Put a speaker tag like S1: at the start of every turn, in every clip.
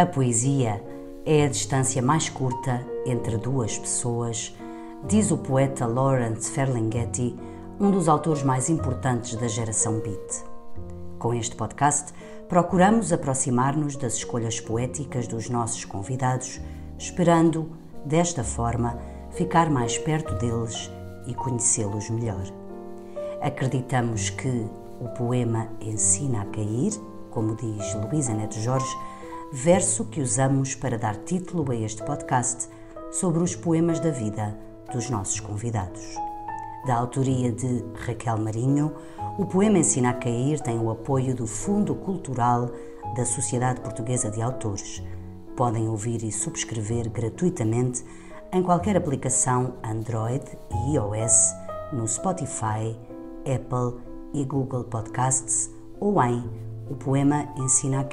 S1: A poesia é a distância mais curta entre duas pessoas, diz o poeta Lawrence Ferlinghetti, um dos autores mais importantes da geração beat. Com este podcast, procuramos aproximar-nos das escolhas poéticas dos nossos convidados, esperando, desta forma, ficar mais perto deles e conhecê-los melhor. Acreditamos que o poema ensina a cair, como diz Luísa Neto Jorge, verso que usamos para dar título a este podcast sobre os poemas da vida dos nossos convidados. Da autoria de Raquel Marinho, o poema Ensina a Cair tem o apoio do Fundo Cultural da Sociedade Portuguesa de Autores. Podem ouvir e subscrever gratuitamente em qualquer aplicação Android e iOS, no Spotify, Apple e Google Podcasts ou em o poema ensina a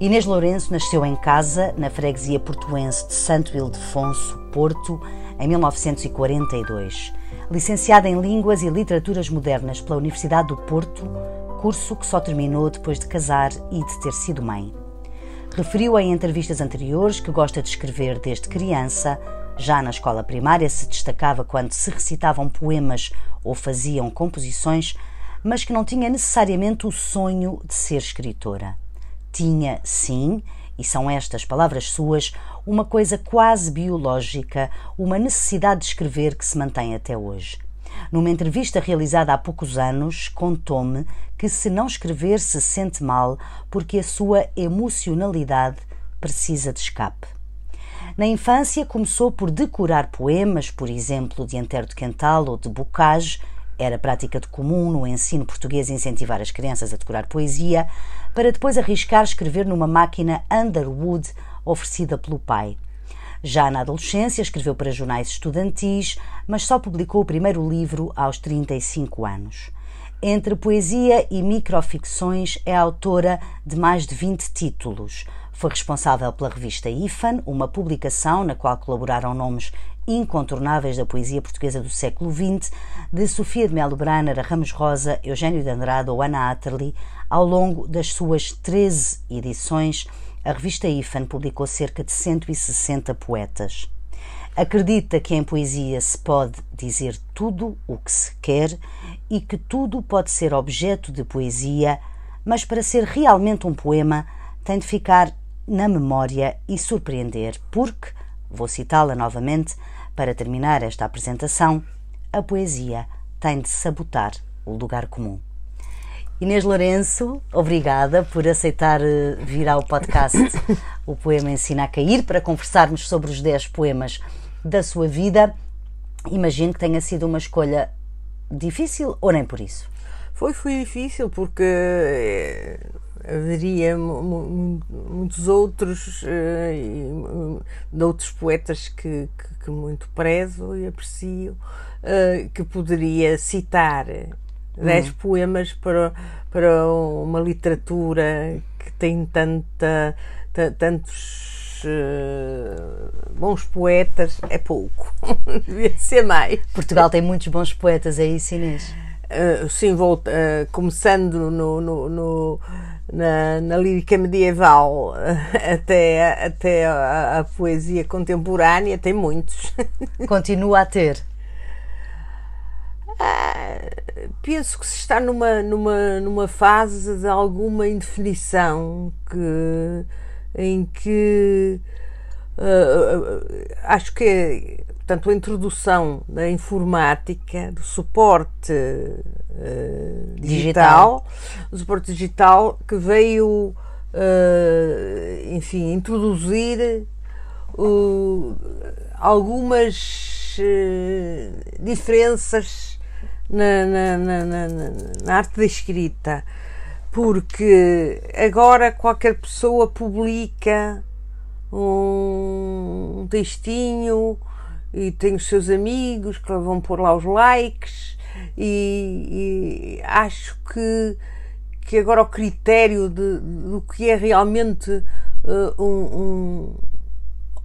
S1: Inês Lourenço nasceu em casa, na freguesia portuense de Santo Ildefonso, Porto, em 1942. Licenciada em Línguas e Literaturas Modernas pela Universidade do Porto, curso que só terminou depois de casar e de ter sido mãe. Referiu em entrevistas anteriores que gosta de escrever desde criança. Já na escola primária se destacava quando se recitavam poemas ou faziam composições, mas que não tinha necessariamente o sonho de ser escritora. Tinha, sim, e são estas palavras suas, uma coisa quase biológica, uma necessidade de escrever que se mantém até hoje. Numa entrevista realizada há poucos anos, contou-me que se não escrever se sente mal porque a sua emocionalidade precisa de escape. Na infância começou por decorar poemas, por exemplo, de Antero de Quental ou de Bocage, era prática de comum no ensino português incentivar as crianças a decorar poesia, para depois arriscar escrever numa máquina Underwood oferecida pelo pai. Já na adolescência, escreveu para jornais estudantis, mas só publicou o primeiro livro aos 35 anos. Entre poesia e microficções, é autora de mais de 20 títulos. Foi responsável pela revista IFAN, uma publicação na qual colaboraram nomes incontornáveis da poesia portuguesa do século XX, de Sofia de Melo Braner a Ramos Rosa, Eugênio de Andrade ou Ana Atterley, ao longo das suas 13 edições, a revista IFAN publicou cerca de 160 poetas. Acredita que em poesia se pode dizer tudo o que se quer e que tudo pode ser objeto de poesia, mas para ser realmente um poema tem de ficar na memória e surpreender, porque, vou citá-la novamente, para terminar esta apresentação, a poesia tem de sabotar o lugar comum. Inês Lourenço, obrigada por aceitar eh, vir ao podcast O Poema Ensina a Cair para conversarmos sobre os 10 poemas da sua vida. Imagino que tenha sido uma escolha difícil ou nem por isso?
S2: Foi, foi difícil porque eh, haveria muitos outros uh, de outros poetas que, que, que, muito prezo e aprecio uh, que poderia citar dez hum. poemas para, para uma literatura que tem tanta, tantos uh, bons poetas, é pouco. Devia ser mais.
S1: Portugal tem muitos bons poetas, é isso, Inês?
S2: Uh, sim, volta, uh, começando no, no, no na, na, lírica medieval até, até a, a, poesia contemporânea, tem muitos.
S1: Continua a ter?
S2: Ah, penso que se está numa, numa, numa fase de alguma indefinição que, em que uh, acho que portanto, a introdução da informática, do suporte uh, digital, digital, do suporte digital que veio, uh, enfim, introduzir algumas diferenças na, na, na, na, arte da escrita, porque agora qualquer pessoa publica um, textinho e tem os seus amigos que vão pôr lá os likes e, e acho que, que agora o critério de, do que é realmente uh, um,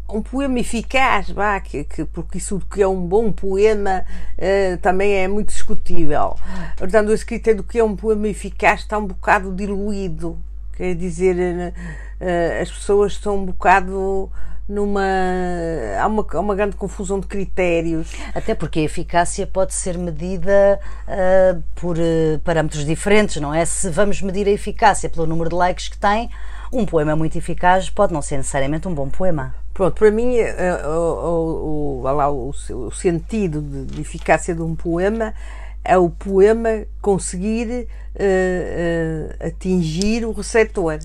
S2: um, um poema eficaz, bah, que, que, porque isso que é um bom poema uh, também é muito discutível. Portanto, a escrita do que é um poema eficaz está um bocado diluído. Quer dizer, uh, as pessoas estão um bocado numa há uma, há uma grande confusão de critérios.
S1: Até porque a eficácia pode ser medida uh, por uh, parâmetros diferentes, não é? Se vamos medir a eficácia pelo número de likes que tem, um poema muito eficaz pode não ser necessariamente um bom poema.
S2: Pronto, para mim uh, o, o, lá, o, o, sentido de, de, eficácia de um poema é o poema conseguir atingir o receptor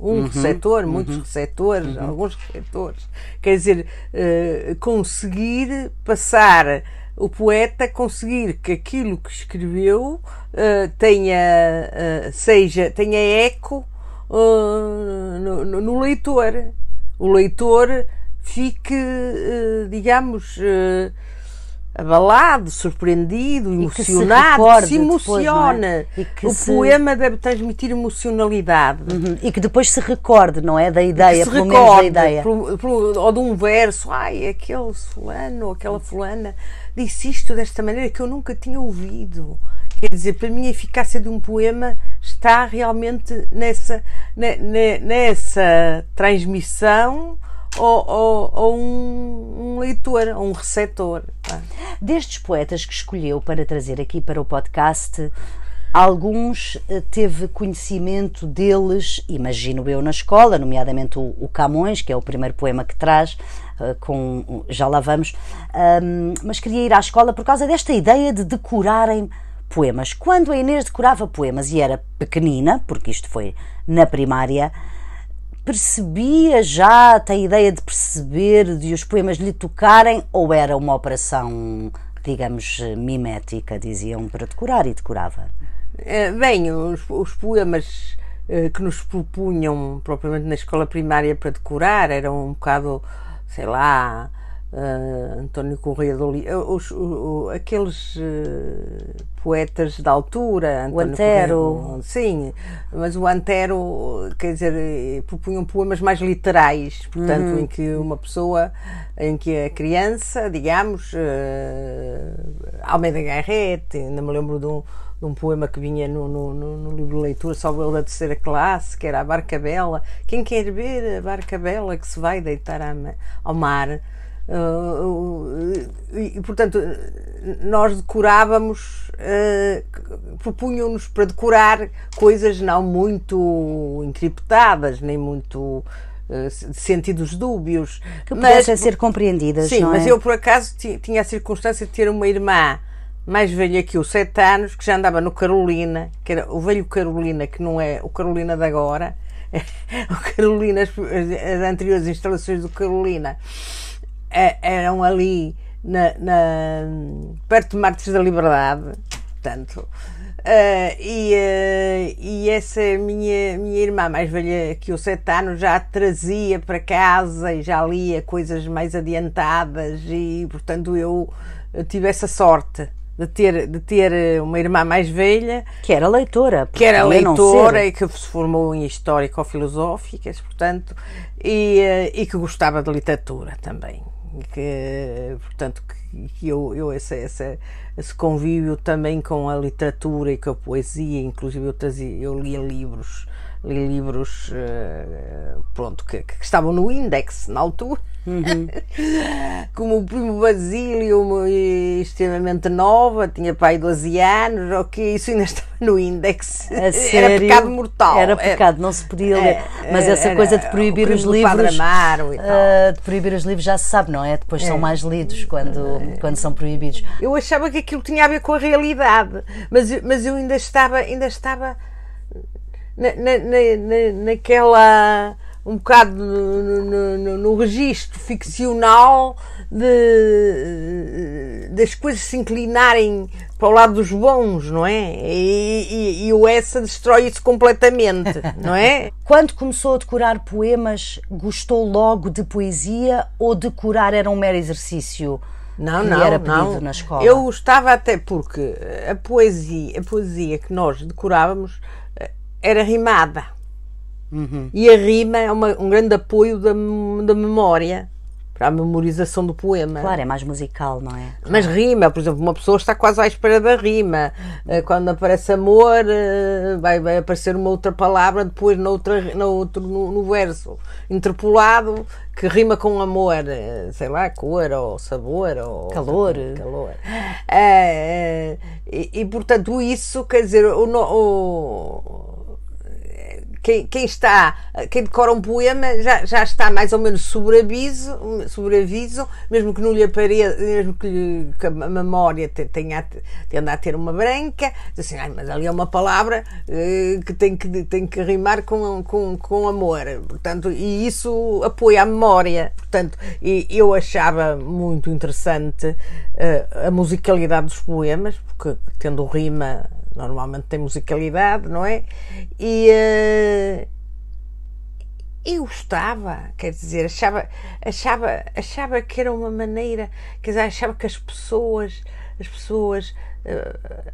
S2: um uhum, receptor, uhum. muitos receptores, uhum. alguns receptores. Quer dizer, uh, conseguir passar o poeta conseguir que aquilo que escreveu uh, tenha uh, seja tenha eco no, no, no, leitor o leitor fique digamos abalado, surpreendido, emocionado, se, se, emociona. Depois, é? O se... poema deve transmitir emocionalidade.
S1: Uhum. E que depois se recorde, não é? Da ideia, pelo recorde, menos da ideia. Por,
S2: por, ou de um verso, ai, aquele fulano ou aquela fulana disse isto desta maneira que eu nunca tinha ouvido. Quer dizer, para mim a eficácia de um poema está realmente nessa, nessa transmissão ou, ou, ou um, um, leitor, ou um receptor.
S1: Destes poetas que escolheu para trazer aqui para o podcast, alguns eh, teve conhecimento deles, imagino eu, na escola, nomeadamente o, o Camões, que é o primeiro poema que traz, eh, com, já lá vamos, um, mas queria ir à escola por causa desta ideia de decorarem poemas. Quando a Inês decorava poemas e era pequenina, porque isto foi na primária, percebia já, tem ideia de perceber, de os poemas lhe tocarem, ou era uma operação, digamos, mimética, diziam, para decorar e decorava?
S2: É, bem, os, os poemas eh, que nos propunham propriamente na escola primária para decorar eram um bocado, sei lá, uh, António Correia do Oliveira, os, os, aqueles uh, poetas da altura.
S1: o Antero.
S2: Correia, sim, mas o Antero, quer dizer, propunham poemas mais literais, portanto, uhum. em que uma pessoa, em que a criança, digamos, uh, Almeida Garrett, ainda me lembro de um de um poema que vinha no, no, no, livro de leitura, só ele da terceira classe, que era a Barca Bela. Quem quer ver a Barca Bela que se vai deitar ao mar? Uh, e, portanto, nós decorávamos, uh, propunham-nos para decorar coisas não muito encriptadas, nem muito uh, de sentidos dúbios.
S1: Que pudessem ser compreendidas.
S2: Sim,
S1: mas
S2: é? eu por acaso tinha a circunstância de ter uma irmã mais velha que eu, sete anos, que já andava no Carolina, que era o velho Carolina, que não é o Carolina de agora, o Carolina, as, as anteriores instalações do Carolina eram ali na, na, perto de Martes da Liberdade, portanto. Uh, e, uh, e essa minha, minha irmã mais velha que eu, sete anos, já trazia para casa e já lia coisas mais adiantadas e, portanto, eu tive essa sorte de ter, de ter uma irmã mais velha.
S1: Que era leitora,
S2: que era leitora e que se formou em histórico-filosóficas, portanto, e, uh, e que gostava de literatura também que portanto que eu, eu esse, esse, esse convívio também com a literatura e com a poesia inclusive eu trazia eu lia livros li livros uh, pronto que, que, estavam no Index na altura Uhum. Como o primo Basílio, extremamente nova, tinha pai 12 anos, ok, isso ainda estava no índex. Era pecado mortal.
S1: Era pecado, não se podia ler. É, Mas essa era, coisa de proibir os livros. Uh, de proibir os livros já se sabe, não é? Depois é. são mais lidos quando, é. quando são proibidos.
S2: Eu achava que aquilo tinha a ver com a realidade, mas, mas eu ainda estava, ainda estava na, na, na, naquela um bocado no, no, no, no registro ficcional de, das coisas se inclinarem para o lado dos bons, não é? E, e, e o essa destrói isso completamente, não é?
S1: Quando começou a decorar poemas, gostou logo de poesia ou decorar era um mero exercício?
S2: Não, não,
S1: era
S2: não.
S1: na escola?
S2: Eu gostava até porque a poesia, a poesia que nós decorávamos eh, era rimada Uhum. E a rima é uma, um grande apoio da, da memória para a memorização do poema.
S1: Claro, é mais musical, não é?
S2: Mas rima, por exemplo, uma pessoa está quase à espera da rima. Eh, quando aparece amor, eh, vai, vai aparecer uma outra palavra depois no, outra, no, outro, no, verso, interpolado, que rima com amor, eh, sei lá, cor ou sabor ou
S1: calor.
S2: calor. É, e, e, portanto, isso quer dizer, o, o quem, quem, está, quem decora um poema já, já está mais ou menos sobre aviso, sobre aviso mesmo que não lhe apareça, mesmo que, lhe, que a memória tenha, tenda a ter uma branca, assim, ah, mas ali é uma palavra eh, que, tem que tem que rimar com, com, com amor, portanto, e isso apoia a memória, portanto, e eu achava muito interessante eh, a musicalidade dos poemas, porque tendo rima normalmente tem musicalidade, não é? E uh, eu gostava, quer dizer, achava, achava, achava que era uma maneira, quer dizer, achava que as pessoas, as pessoas uh,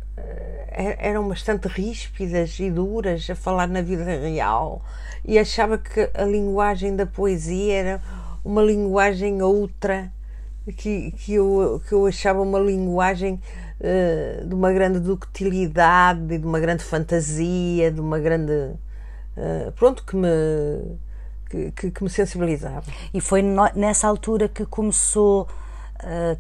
S2: eram bastante ríspidas e duras a falar na vida real e achava que a linguagem da poesia era uma linguagem outra que, que, eu, que eu achava uma linguagem de uma grande ductilidade, de uma grande fantasia, de uma grande. Uh, pronto, que me. Que, que, que, me sensibilizava.
S1: E foi no, nessa altura que começou, uh,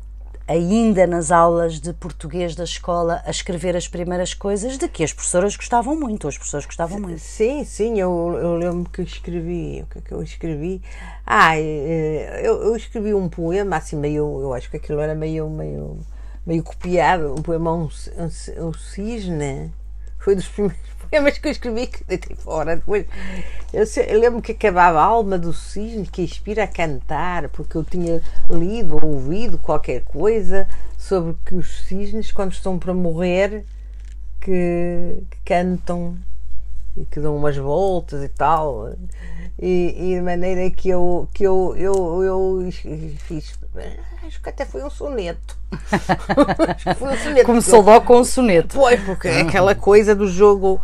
S1: ainda nas aulas de português da escola, a escrever as primeiras coisas de que as professoras gostavam muito, as professoras gostavam muito.
S2: Sim, sim, eu, eu lembro que escrevi, o que é que eu escrevi? Ah, eu, eu escrevi um poema, assim, meio, eu acho que aquilo era meio, meio meio copiado, o poema Um, um, um Cisne. Foi dos primeiros poemas que eu escrevi que deitei fora. Depois, eu, eu lembro que acabava a alma do cisne que inspira a cantar, porque eu tinha lido ou ouvido qualquer coisa sobre que os cisnes, quando estão para morrer, que, que cantam e que dão umas voltas e tal. E, e de maneira que eu, que eu, eu, eu fiz acho que até foi um soneto.
S1: foi um soneto. Começou logo com um soneto.
S2: Pois, porque ah. aquela coisa do jogo,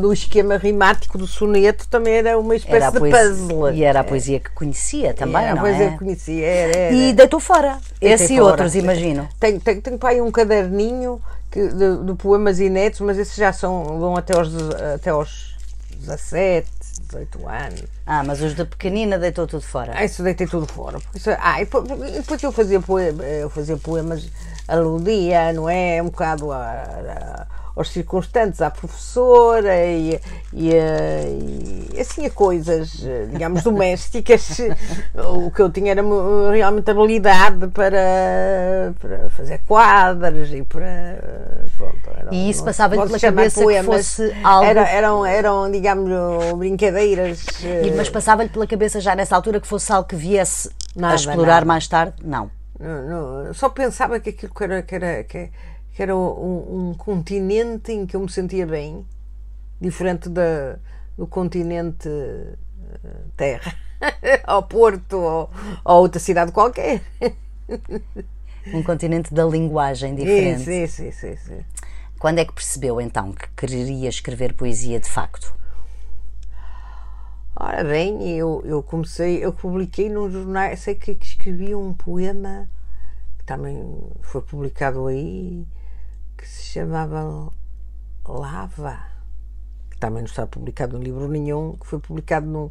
S2: do, esquema rimático do soneto também era uma espécie de puzzle.
S1: E era a poesia que conhecia também, era
S2: a poesia é? que conhecia. Era, era.
S1: E deitou fora. Esse e outros, imagino.
S2: Tenho, tenho, tenho para aí um caderninho que, de, de, poemas inéditos, mas esses já são, vão até aos, até aos 17, 18 anos.
S1: Ah, mas os da pequenina deitou tudo fora.
S2: Ah, isso deitei tudo fora. Isso, ah, e depois eu fazia, poemas, eu fazia poemas, aludia, não é? Um bocado a, a aos circunstantes, à professora e, e, e, assim a coisas, digamos, domésticas. o que eu tinha era realmente habilidade para, para fazer quadros e para. Pronto,
S1: e isso passava-lhe pela cabeça poemas, que fosse algo.
S2: Era, eram, eram, digamos, brincadeiras.
S1: E, mas passava-lhe pela cabeça já nessa altura que fosse algo que viesse nada, a explorar nada. mais tarde? Não.
S2: Não, não. Só pensava que aquilo que era, que era, que, que era um, um, continente em que eu me sentia bem, diferente da, do continente uh, Terra, ao Porto ou, ou outra cidade qualquer.
S1: um continente da linguagem diferente.
S2: Sim, sim, sim, sim.
S1: Quando é que percebeu então que quereria escrever poesia de facto?
S2: Ora bem, eu, eu comecei, eu publiquei num jornal, sei que, que escrevi um poema que também foi publicado aí que se chamava Lava, que também não está publicado em livro nenhum, que foi publicado num,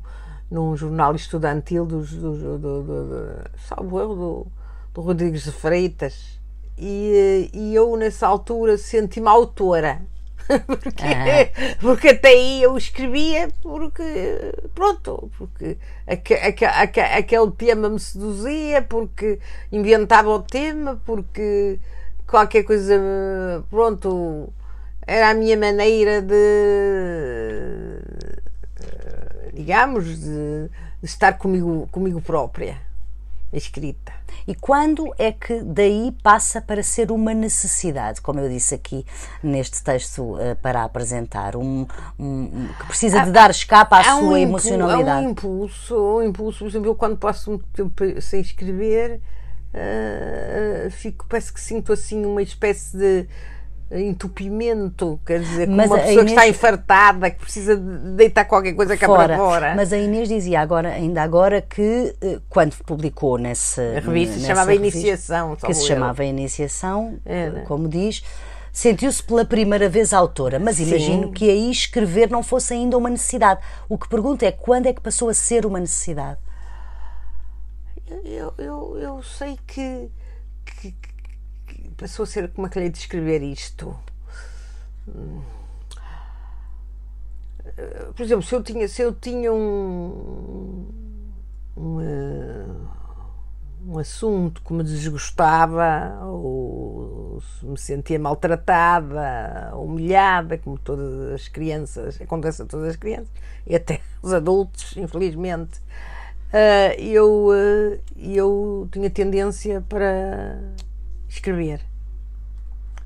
S2: num jornal estudantil dos, do, do, do, do, salvo eu, do, do Rodrigues de Freitas. E, e eu, nessa altura, senti-me autora. porque, ah. porque até aí eu escrevia porque pronto, porque aquele tema me seduzia, porque inventava o tema, porque qualquer coisa, pronto, era a minha maneira de, digamos, de, estar comigo, comigo própria, escrita.
S1: E quando é que daí passa para ser uma necessidade, como eu disse aqui neste texto uh, para apresentar, um, um, que precisa de dar escapa à sua um emocionalidade?
S2: Há um impulso, um impulso, por exemplo, eu quando passo um tempo sem escrever, uh, fico, parece que sinto assim uma espécie de, entupimento, quer dizer, como uma pessoa Inês... que está infartada, que precisa de deitar qualquer coisa cá fora. para fora.
S1: Mas a Inês dizia agora, ainda agora que eh, quando publicou nessa
S2: a revista se chamava revista, Iniciação,
S1: que se eu. chamava Iniciação, Era. como diz, sentiu-se pela primeira vez autora, mas imagino Sim. que aí escrever não fosse ainda uma necessidade. O que pergunto é quando é que passou a ser uma necessidade?
S2: Eu, eu, eu sei que, que, que passou a ser como é que lhe descrever isto. Por exemplo, se eu tinha, se eu tinha um, um, um assunto que me desgostava ou se me sentia maltratada, humilhada, como todas as crianças, acontece a todas as crianças e até os adultos, infelizmente, uh, eu, uh, eu tinha tendência para escrever.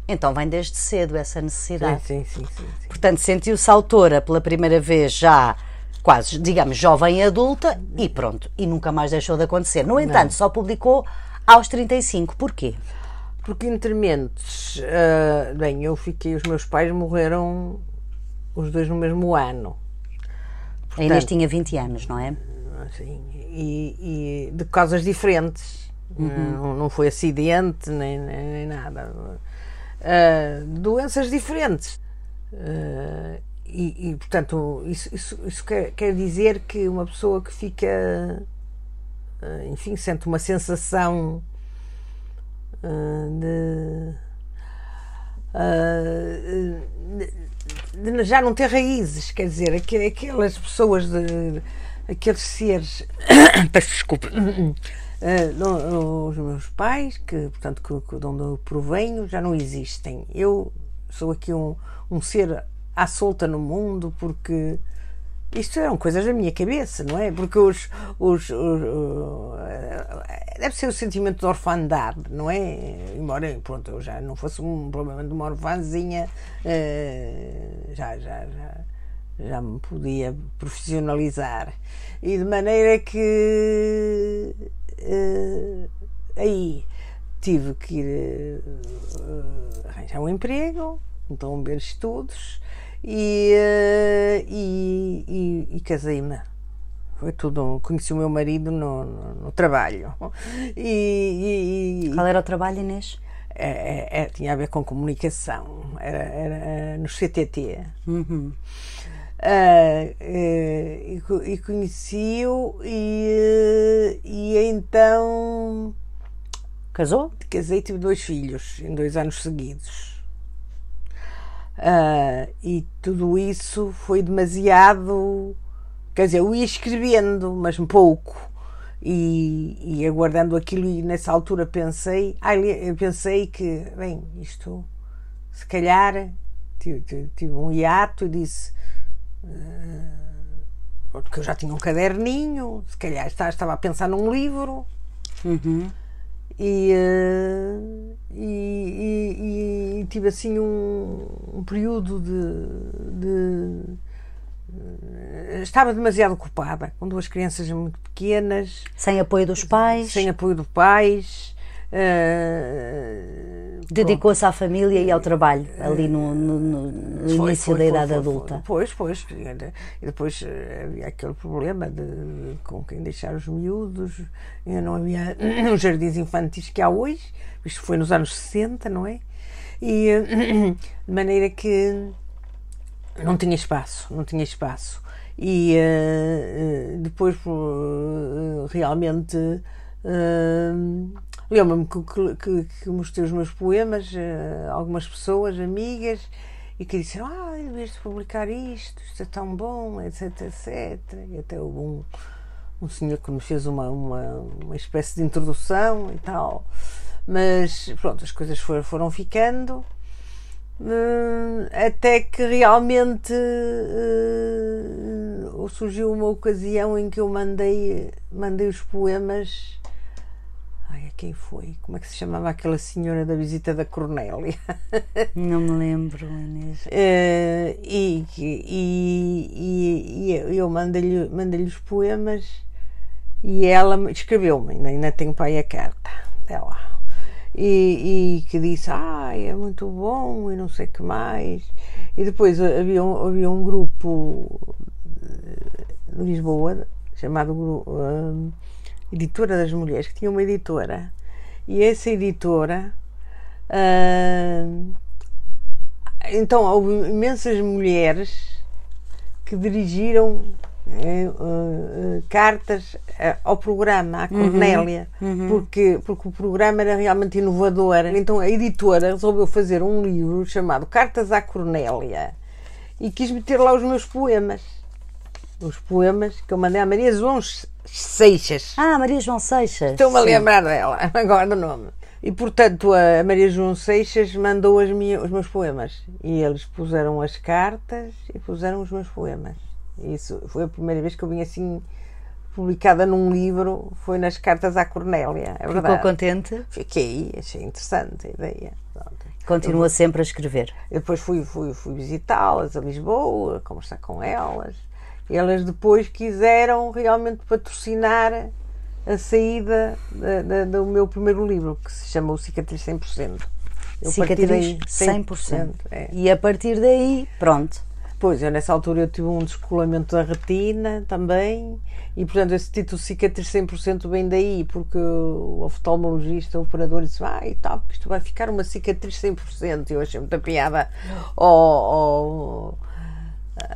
S1: Então vem desde cedo essa necessidade.
S2: Sim, sim, sim. sim, sim.
S1: Portanto, sentiu-se autora pela primeira vez já quase, digamos, jovem adulta e pronto, e nunca mais deixou de acontecer. No entanto, Não. só publicou aos 35. Porquê?
S2: Porque intermentes, uh, bem, eu fiquei, os meus pais morreram os dois no mesmo ano.
S1: Portanto, a Inês tinha 20 anos, não é?
S2: Sim, e, e de causas diferentes. Uhum. Não, não, foi acidente nem, nem, nem nada. Uh, doenças diferentes. Uh, e, e, portanto, isso, isso, isso quer, quer, dizer que uma pessoa que fica, uh, enfim, sente uma sensação de, de, de, já não ter raízes, quer dizer, aquelas pessoas de aqueles seres, peço desculpa, uh, os meus pais, que, portanto, que, que, de onde eu provenho, já não existem. Eu sou aqui um, um ser à solta no mundo porque isto eram coisas da minha cabeça, não é? Porque os, os, os, deve ser o sentimento de orfandade, não é? Embora pronto, eu já não fosse um problema de uma orfãzinha, uh, já, já, já já me podia profissionalizar. E de maneira que uh, aí tive que ir uh, arranjar um emprego, então ver estudos e, uh, e, e, e casei-me. Foi tudo. Conheci o meu marido no, no, no trabalho.
S1: E, Qual era o trabalho, Inês?
S2: É, é, é, tinha a ver com comunicação, era, era no CTT. Uhum. Uh, e, e conheci-o e, e então
S1: casou?
S2: Casei e tive dois filhos em dois anos seguidos. Uh, e tudo isso foi demasiado. Quer dizer, eu ia escrevendo, mas um pouco. E, e aguardando aquilo, e nessa altura pensei, ah, pensei que, bem, isto se calhar tive, tive um hiato e disse porque eu já tinha um caderninho, se calhar estava a pensar num livro. Uhum. E, uh, e, e, e, tive assim um, um período de, de uh, estava demasiado ocupada com duas crianças muito pequenas
S1: sem apoio dos pais
S2: sem apoio dos pais Uh,
S1: Dedicou-se à família e ao trabalho ali no, no, no foi, início foi, da idade foi, adulta.
S2: Pois, pois. E depois eh, havia aquele problema de com quem deixar os miúdos. Ainda não havia os jardins infantis que há hoje. Isto foi nos anos 60, não é? E de maneira que não tinha espaço, não tinha espaço. E uh, depois uh, realmente Lembro-me que, que, que, mostrei os meus poemas a algumas pessoas, amigas, e que disseram: Ah, devias publicar isto, isto é tão bom, etc, etc. E até houve um, um senhor que me fez uma, uma, uma espécie de introdução e tal. Mas pronto, as coisas foram, foram ficando. Uh, até que realmente uh, surgiu uma ocasião em que eu mandei, mandei os poemas quem foi? Como é que se chamava aquela senhora da visita da Cornélia?
S1: Não me lembro, Inês.
S2: Uh, e, e, e, eu mandei-lhe mandei os poemas e ela escreveu-me, ainda, ainda tenho para aí a carta dela. e, e, que disse, ah, é muito bom e não sei o que mais. E depois havia um, havia um grupo de Lisboa, chamado uh, Editora das Mulheres, que tinha uma editora. E essa editora. Uh, então, houve imensas mulheres que dirigiram uh, cartas ao programa, à uhum. Cornélia, uhum, uhum. Porque, porque o programa era realmente inovador. Então a editora resolveu fazer um livro chamado Cartas à Cornélia e quis meter lá os meus poemas. Os poemas que eu mandei à Maria João Seixas.
S1: Ah, Maria João Seixas.
S2: Estou-me a lembrar dela, agora o nome. E portanto a Maria João Seixas mandou as minhas, os meus poemas. E eles puseram as cartas e puseram os meus poemas. Isso foi a primeira vez que eu vim assim publicada num livro, foi nas cartas à Cornélia. É
S1: Ficou contente?
S2: Fiquei, achei interessante a ideia. Pronto.
S1: Continua eu, sempre a escrever.
S2: Depois fui, fui, fui visitá-las a Lisboa, conversar com elas. Elas depois quiseram realmente patrocinar a saída da, da, do meu primeiro livro, que se chama O Cicatriz 100%.
S1: Eu Cicatriz 100%. 100% é. E a partir daí, pronto.
S2: Pois, eu nessa altura eu tive um descolamento da retina também, e portanto esse título cicatriz 100% vem daí, porque o oftalmologista, o operador, disse: Ah, e tal, porque isto vai ficar uma cicatriz 100%. E eu achei muita piada ao, é, é,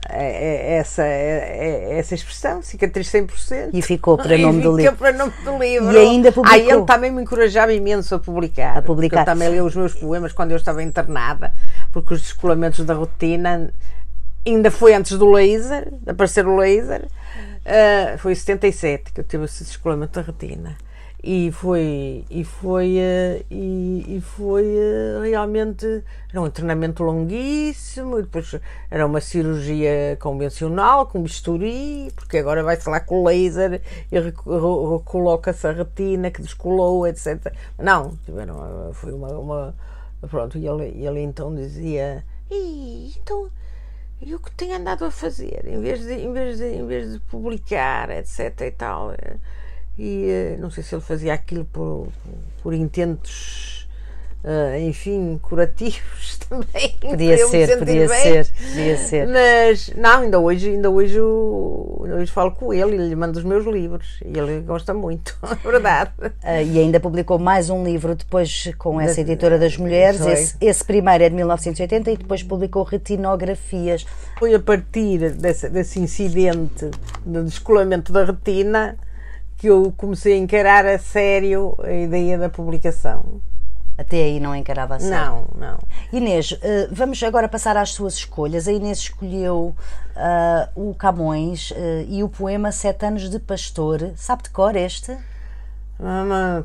S2: essa, é, essa expressão, cicatriz 100%.
S1: E ficou para nome do livro.
S2: para nome do livro.
S1: E ainda publicou.
S2: Aí ele também me encorajava imenso a publicar.
S1: A publicar. Eu
S2: também leu os meus poemas quando eu estava internada, porque os descolamentos da rotina ainda foi antes do laser, de aparecer o laser, uh, foi em 77 que eu tive esse descolamento da retina. E foi, e foi, uh, e, e, foi uh, realmente era um treinamento longuíssimo, e depois era uma cirurgia convencional, com bisturi, porque agora vai-se lá com laser e recoloca-se a retina que descolou, etc. Não, tiveram, foi uma, uma. Pronto, e ele, ele então dizia: então e o que tenho andado a fazer, em vez de, em vez de, em vez de publicar, etc. e tal. E eh, não sei se ele fazia aquilo por, por intentos Uh, enfim, curativos também.
S1: Podia ser, podia bem. ser, podia ser.
S2: Mas não, ainda hoje, ainda hoje, eu, hoje falo com ele e lhe mando os meus livros e ele gosta muito, é verdade.
S1: Uh, e ainda publicou mais um livro depois com essa editora das mulheres. Esse, esse, primeiro é de 1980 e depois publicou retinografias.
S2: Foi a partir desse, desse incidente de descolamento da retina que eu comecei a encarar a sério a ideia da publicação.
S1: Até aí não encarava assim?
S2: Não, não.
S1: Inês, eh, vamos agora passar às suas escolhas. A Inês escolheu uh, o Camões uh, e o poema Sete Anos de Pastor. Sabe de cor este?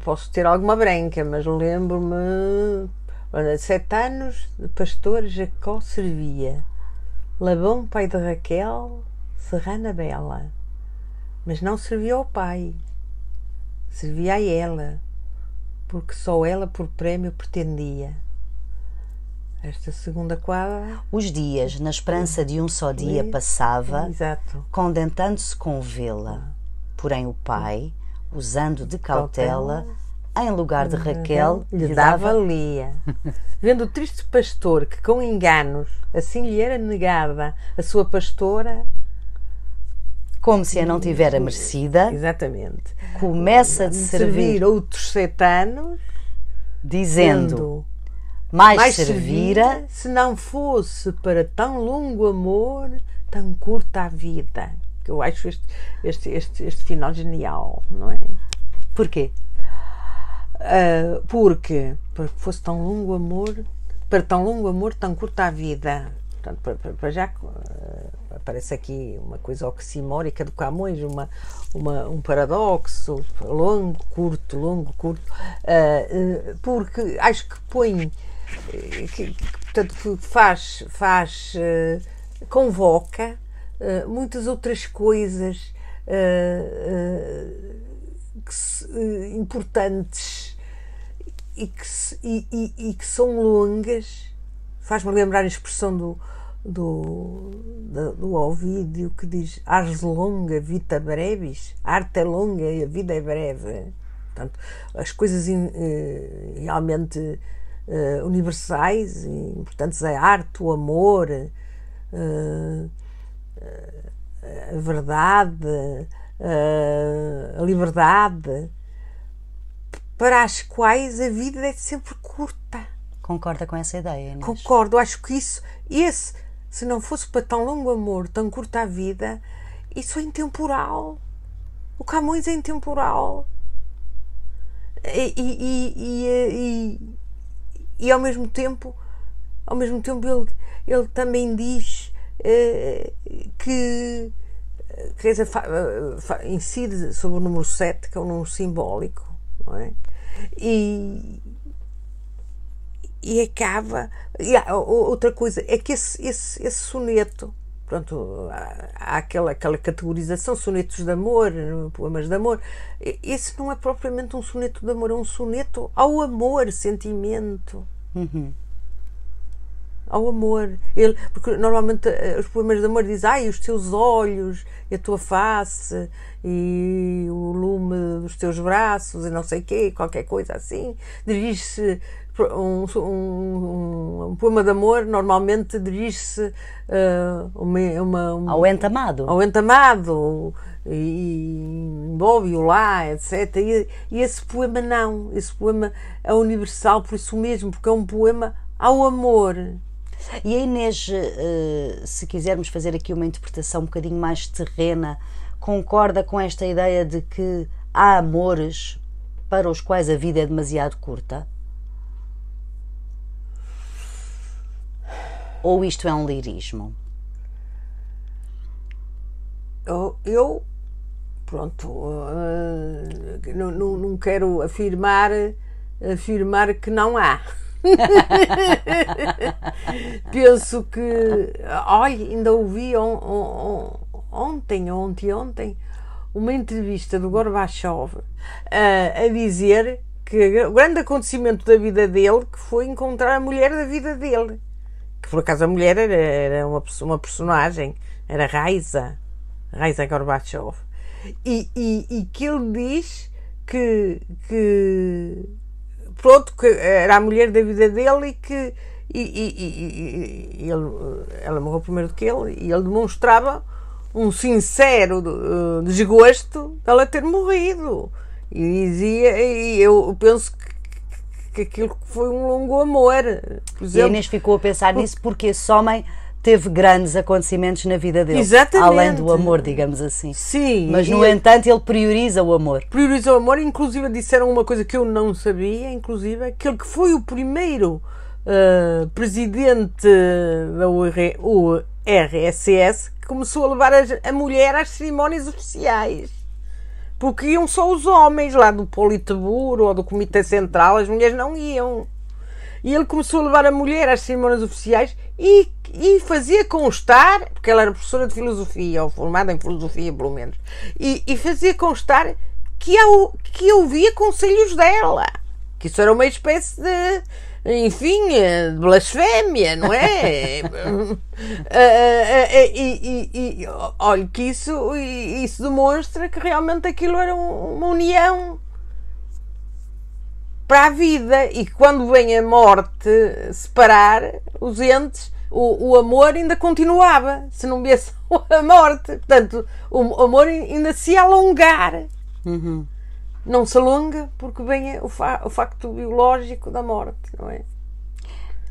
S2: Posso ter alguma branca, mas lembro-me. Sete anos de pastor Jacó servia. Labão, pai de Raquel, serrana bela. Mas não servia ao pai, servia a ela porque só ela por prémio pretendia. Esta segunda quadra.
S1: Os dias, na esperança de um só dia, passava, contentando-se com vê-la. Porém, o pai, usando de cautela, em lugar de Raquel,
S2: lhe dava Lia. Vendo o triste pastor que, com enganos, assim lhe era negada a sua pastora,
S1: como se a não tivera merecida.
S2: Exatamente.
S1: Começa de servir, servir
S2: outros sete anos,
S1: dizendo: mais, mais servira,
S2: se não fosse para tão longo amor, tão curta a vida. Que eu acho este, este, este, este final genial, não é?
S1: Porquê?
S2: Uh, porque, porque fosse tão longo amor, para tão longo amor, tão curta a vida. Portanto, para, para, para já uh, aparece aqui uma coisa oximórica do Camões, uma, uma, um paradoxo, longo, curto, longo, curto, uh, uh, porque acho que põe, que, que, portanto, que faz, faz convoca muitas outras coisas que, importantes e que, e, e, e que são longas. Faz-me lembrar a expressão do, do, do, do Ovídio que diz Ars longa, vita brevis, arte é longa e a vida é breve. Portanto, as coisas in, uh, realmente uh, universais e importantes, a arte, o amor, uh, a verdade, a liberdade, para as quais a vida é sempre curta.
S1: Concorda com essa ideia, Inês?
S2: Concordo, acho que isso, esse, se não fosse para tão longo amor, tão curta a vida, isso é intemporal. O Camões é intemporal. E, e, e, e, ao mesmo tempo, ao mesmo tempo ele, ele também diz eh, que quer dizer, incide sobre o número 7, que é um número simbólico, não é? E, e acaba. E há, outra coisa é que esse, esse, esse soneto, pronto, há, há aquela, aquela categorização, sonetos de amor, poemas de amor. Esse não é propriamente um soneto de amor, é um soneto ao amor, sentimento. Uhum ao amor. Ele, porque normalmente eh, os poemas de amor dizem ai, os teus olhos, e a tua face, e o lume dos teus braços, e não sei o quê, qualquer coisa assim. Dirige-se. Um, um, um, poema de amor normalmente dirige-se uh, uma, uma, uma,
S1: ao entamado.
S2: Ao entamado e envolve-o lá, etc. E, e esse poema não. Esse poema é universal por isso mesmo, porque é um poema ao amor
S1: e a Inês, eh, se quisermos fazer aqui uma interpretação um bocadinho mais terrena, concorda com esta ideia de que há amores para os quais a vida é demasiado curta? Ou isto é um lirismo?
S2: Eu, eu pronto, uh, não, não, não quero afirmar, afirmar que não há. Penso que. Olha, ainda ouvi on, on, ontem, ontem, ontem, uma entrevista do Gorbachev uh, a dizer que o grande acontecimento da vida dele que foi encontrar a mulher da vida dele. Por acaso a mulher era, era uma, uma personagem, era Raiza, Raiza Gorbachev. E, e, e que ele diz que, que pronto, que era a mulher da vida dele e que e, e, e, ele, ela morreu primeiro do que ele e ele demonstrava um sincero uh, desgosto dela ter morrido e dizia e eu penso que, que aquilo foi um longo amor
S1: por exemplo, e a Inês ficou a pensar nisso porque esse homem teve grandes acontecimentos na vida dele. Exatamente. Além do amor, digamos assim.
S2: Sim.
S1: Mas, no entanto, ele prioriza o amor.
S2: Prioriza o amor. Inclusive, disseram uma coisa que eu não sabia, inclusive, aquele que foi o primeiro uh, presidente da URSS que começou a levar a, a mulher às cerimónias oficiais porque iam só os homens lá do Politburo ou do Comitê Central, as mulheres não iam. E ele começou a levar a mulher às cerimónias oficiais e, e fazia constar, porque ela era professora de filosofia, ou formada em filosofia, pelo menos, e, e fazia constar que, eu, que ouvia conselhos dela. Que isso era uma espécie de. Enfim, de blasfémia, não é? Eh, eh, eh, e, e, e, olha, que isso, isso demonstra que realmente aquilo era uma união para a vida e quando vem a morte separar os entes, o, o amor ainda continuava, se não viesse a morte. Portanto, o amor ainda se alongar. Uhum. Não se alonga porque vem o, fa o facto biológico da morte, não é?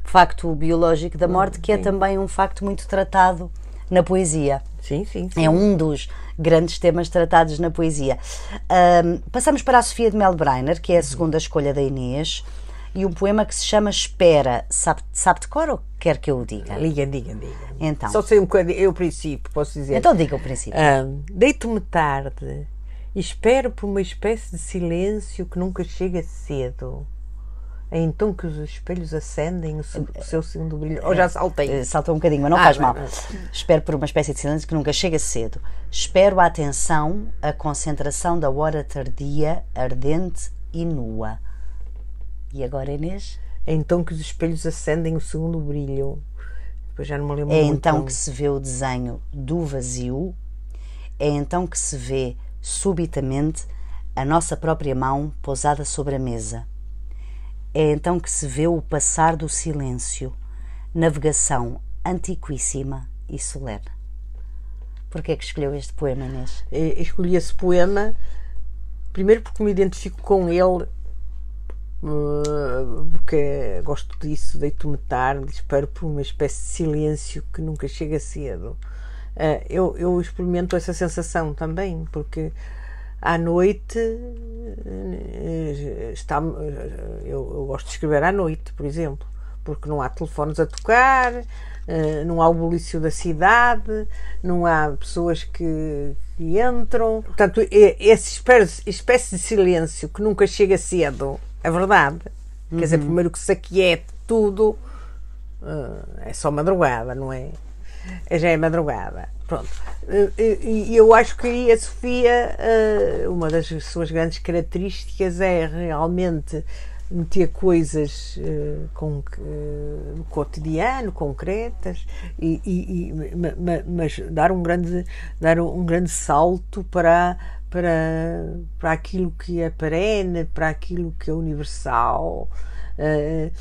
S1: Facto biológico da morte, que é também um facto muito tratado na poesia.
S2: Sim, sim, sim.
S1: É um dos grandes temas tratados na poesia. Um, passamos para a Sofia de Melbreiner, que é a segunda escolha da Inês, e um poema que se chama Espera. Sabe, sabe de cor ou quer que eu o diga?
S2: Diga, diga, diga.
S1: Então.
S2: Só sei um bocadinho, eu o princípio, posso dizer.
S1: Então diga o princípio.
S2: Um, Deito-me tarde espero por uma espécie de silêncio que nunca chega cedo é então que os espelhos acendem o seu, o seu segundo brilho. Ou já saltei? Eh,
S1: saltou um bocadinho, mas não ah, faz mal. Espero por uma espécie de silêncio que nunca chega cedo. Espero a atenção, a concentração da hora tardia, ardente e nua. E agora, Inês?
S2: É então que os espelhos acendem o segundo brilho. Depois já não me lembro
S1: É muito então que se vê o desenho do vazio. É então que se vê, subitamente, a nossa própria mão pousada sobre a mesa. É então que se vê o passar do silêncio, navegação antiquíssima e solene. Porquê é que escolheu este poema, Inês?
S2: Escolhi esse poema primeiro porque me identifico com ele eh, porque gosto disso, deito-me tarde, espero por uma espécie de silêncio que nunca chega cedo. Eh, eu, eu experimento essa sensação também, porque à noite eh, está, eu, eu gosto de escrever à noite, por exemplo, porque não há telefones a tocar, não há o bulício da cidade, não há pessoas que, que entram. Portanto, essa espécie de silêncio que nunca chega cedo é verdade. Uhum. Quer dizer, uhum. primeiro que se aquiete tudo, é só madrugada, não é? Já é madrugada. Pronto. E eu acho que a Sofia, uh, uma das suas grandes características é realmente meter coisas uh, com, no cotidiano, concretas, e, e, e, mas dar um grande, dar um grande salto para para, para aquilo que é perene, para aquilo que é universal. Uh,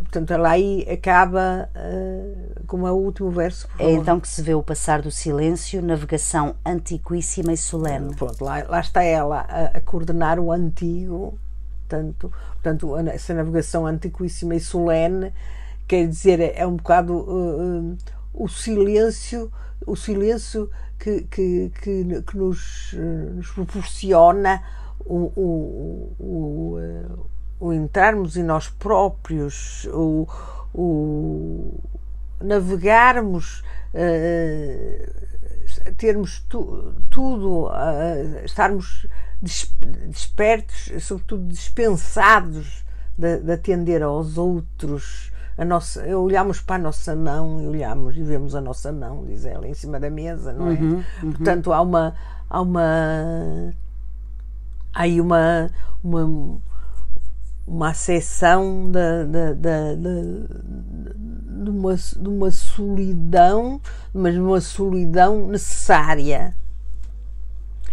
S2: portanto, ela aí acaba uh, como é o último verso.
S1: É então que se vê o passar do silêncio, navegação antiquíssima e solene.
S2: Pronto, lá, lá está ela a, a, coordenar o antigo, tanto, portanto, essa navegação antiquíssima e solene quer dizer, é um bocado o silêncio, o silêncio que, que, que, que nos, nos, proporciona o, o, o, o, entrarmos em nós próprios, o, o navegarmos, uh, termos tu, tudo, uh, estarmos despertos, sobretudo dispensados de, de atender aos outros a nossa, olhamos para a nossa mão e olhamos e vemos a nossa mão, diz ela, em cima da mesa, não é? Uhum, uhum. Portanto, há uma. Há uma há aí uma, uma, uma acessão de, de, de, de, uma, de uma solidão, mas uma solidão necessária.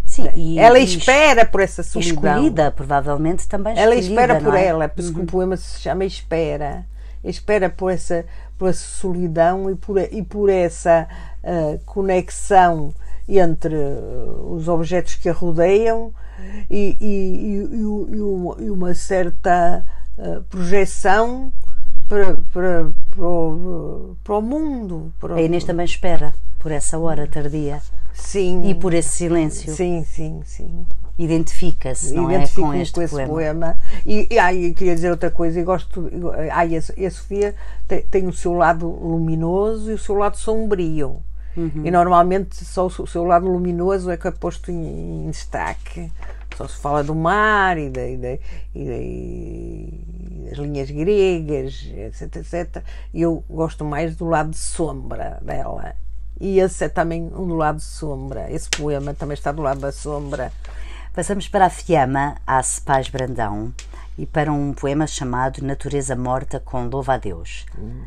S1: Sim, e,
S2: ela espera por essa solidão.
S1: Escolhida, provavelmente também
S2: Ela
S1: espera
S2: por
S1: é?
S2: ela, por isso uhum. que o uhum. poema se chama Espera espera por essa, por essa solidão e por, e por essa uh, conexão entre os objetos que a rodeiam e, e, e, e uma certa uh, projeção para, para, para, o, para o mundo. Para
S1: a Inês também espera por essa hora tardia.
S2: Sim.
S1: E por esse silêncio.
S2: Sim, sim, sim
S1: identifica-se, não é, com este com esse poema. poema.
S2: E, e queria dizer outra coisa, eu gosto, ai, a, a Sofia tem, tem, o seu lado luminoso e o seu lado sombrio. Uhum. E normalmente só o seu lado luminoso é que é posto em, em destaque. Só se fala do mar e, de, e das linhas gregas, etc, etc. E eu gosto mais do lado de sombra dela. E esse é também um do lado de sombra. Esse poema também está do lado da sombra.
S1: Passamos para a Fiamma, a Paz Brandão, e para um poema chamado Natureza Morta com Louva a Deus. Hum.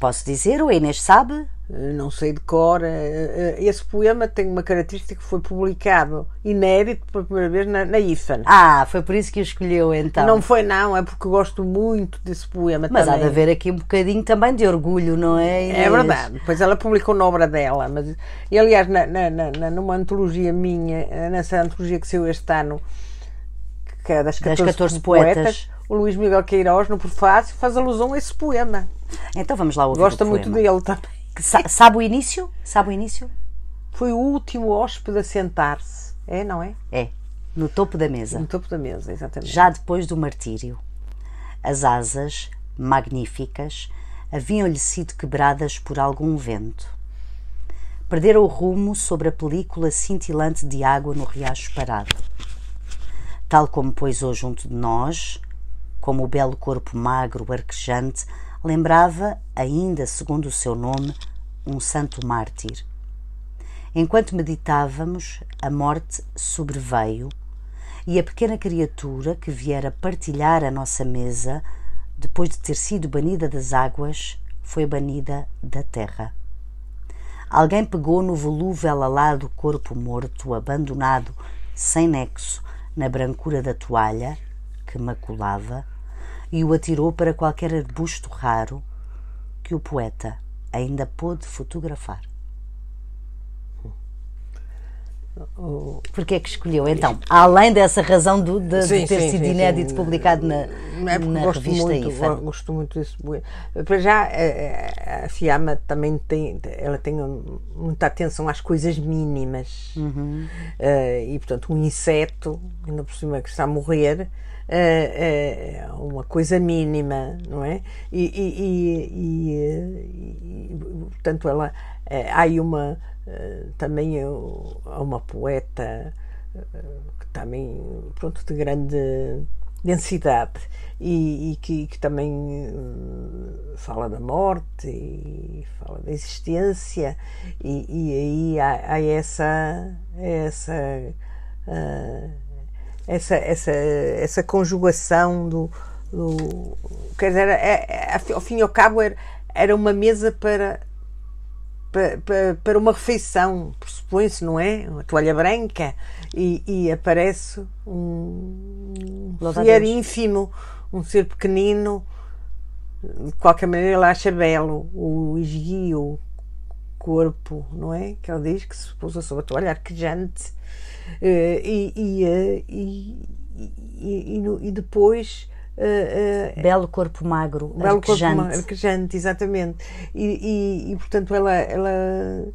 S1: Posso dizer, o Inês sabe?
S2: Não sei de cor. Eh, eh, esse poema tem uma característica que foi publicado inédito pela primeira vez na, na IFAN.
S1: Ah, foi por isso que o escolheu então.
S2: Não foi, não, é porque gosto muito desse poema
S1: mas
S2: também.
S1: há de haver aqui um bocadinho também de orgulho, não é?
S2: Inês? É verdade. Pois ela publicou na obra dela. Mas, e aliás, na, na, na, numa antologia minha, nessa antologia que saiu este ano, que é das 14, das 14 poetas, poetas, o Luís Miguel Queiroz, no prefácio, faz alusão a esse poema.
S1: Então vamos lá ouvir.
S2: Gosta muito dele também.
S1: Sabe o início? Sabe o início?
S2: Foi o último hóspede a sentar-se. É, não é?
S1: É. No topo da mesa.
S2: No topo da mesa, exatamente.
S1: Já depois do martírio. As asas, magníficas, haviam-lhe sido quebradas por algum vento. Perdera o rumo sobre a película cintilante de água no riacho parado. Tal como poisou junto de nós, como o belo corpo magro, arquejante, lembrava, ainda segundo o seu nome, um santo mártir. Enquanto meditávamos, a morte sobreveio e a pequena criatura que viera partilhar a nossa mesa, depois de ter sido banida das águas, foi banida da terra. Alguém pegou no volúvel alado corpo morto, abandonado, sem nexo, na brancura da toalha que maculava e o atirou para qualquer arbusto raro que o poeta ainda pôde fotografar. Porquê é que escolheu então? Além dessa razão do, de, sim, de ter sim, sido sim, inédito publicado na, é na
S2: gosto
S1: revista
S2: muito,
S1: IFA.
S2: Gosto muito desse Para já, a Fiamma também tem, ela tem muita atenção às coisas mínimas. Uhum. Uh, e, portanto, um inseto, ainda por cima que está a morrer, é, é uma coisa mínima, não é? E, e, e, e portanto, ela, é, há aí uma também há uma poeta que também pronto de grande densidade e, e que, que, também fala da morte e fala da existência e, e aí há, há essa essa uh, essa, essa, essa conjugação do, do quer dizer, é, é, ao fim e ao cabo era, era uma mesa para, para, para uma refeição, pressupõe-se, não é? Uma toalha branca e, e aparece um ser ínfimo, um ser pequenino, de qualquer maneira ele acha belo o esguio, corpo, não é? Que ele diz que se pousa sobre a toalha arquejante e, e, eh, e, e, depois
S1: uh, belo corpo magro,
S2: belo arquejante. corpo arquejante, exatamente. E, e, e, portanto ela, ela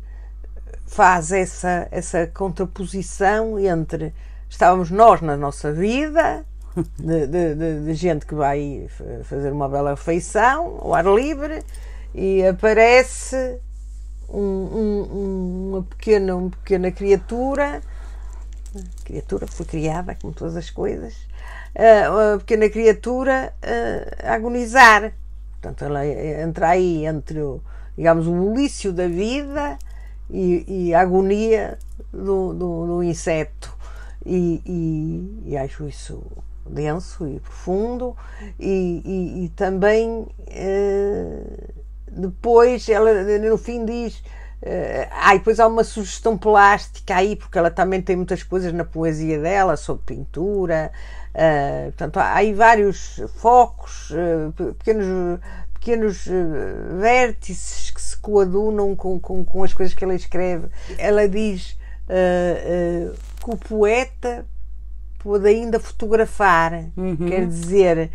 S2: faz essa, essa contraposição entre estávamos nós na nossa vida, de, de, de, de gente que vai fazer uma bela refeição ao ar livre, e aparece um, um, uma, pequena, uma pequena criatura criatura foi criada, como todas as coisas, uma pequena criatura a agonizar. Portanto, ela entra aí entre, o, digamos, o bulício da vida e, e a agonia do, do, do inseto. E, e, e, acho isso denso e profundo. E também, eh, depois, ela no fim diz Uh, ah, e depois há uma sugestão plástica aí, porque ela também tem muitas coisas na poesia dela sobre pintura. Uh, portanto, há aí vários focos, uh, pequenos, pequenos vértices que se coadunam com, com, com, as coisas que ela escreve. Ela diz que o poeta pode ainda fotografar, uhum. quer dizer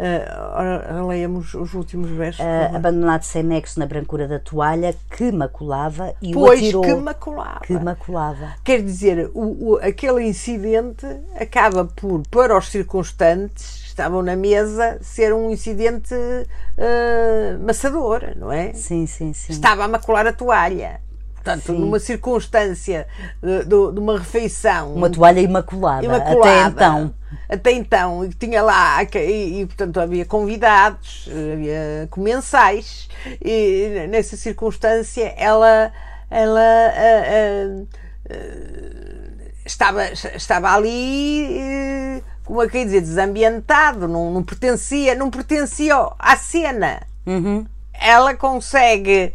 S2: Uh, leamos os últimos versos.
S1: Uh, abandonado sem nexo na brancura da toalha, que maculava e
S2: pois,
S1: o atirou.
S2: que maculava.
S1: Que maculava.
S2: Quer dizer, o, o, aquele incidente acaba por, para os circunstantes, estavam na mesa, ser um incidente uh, maçador, não é?
S1: Sim, sim, sim.
S2: Estava a macular a toalha. Portanto, Sim. numa circunstância de, de, de, uma refeição.
S1: Uma toalha imaculada, imaculada até então.
S2: Até então, e tinha lá, e, e, portanto havia convidados, havia comensais, e nessa circunstância ela, ela uh, uh, uh, estava, estava ali, como é que ia dizer, desambientado, não, não, pertencia, não pertencia à cena. Uhum. Ela consegue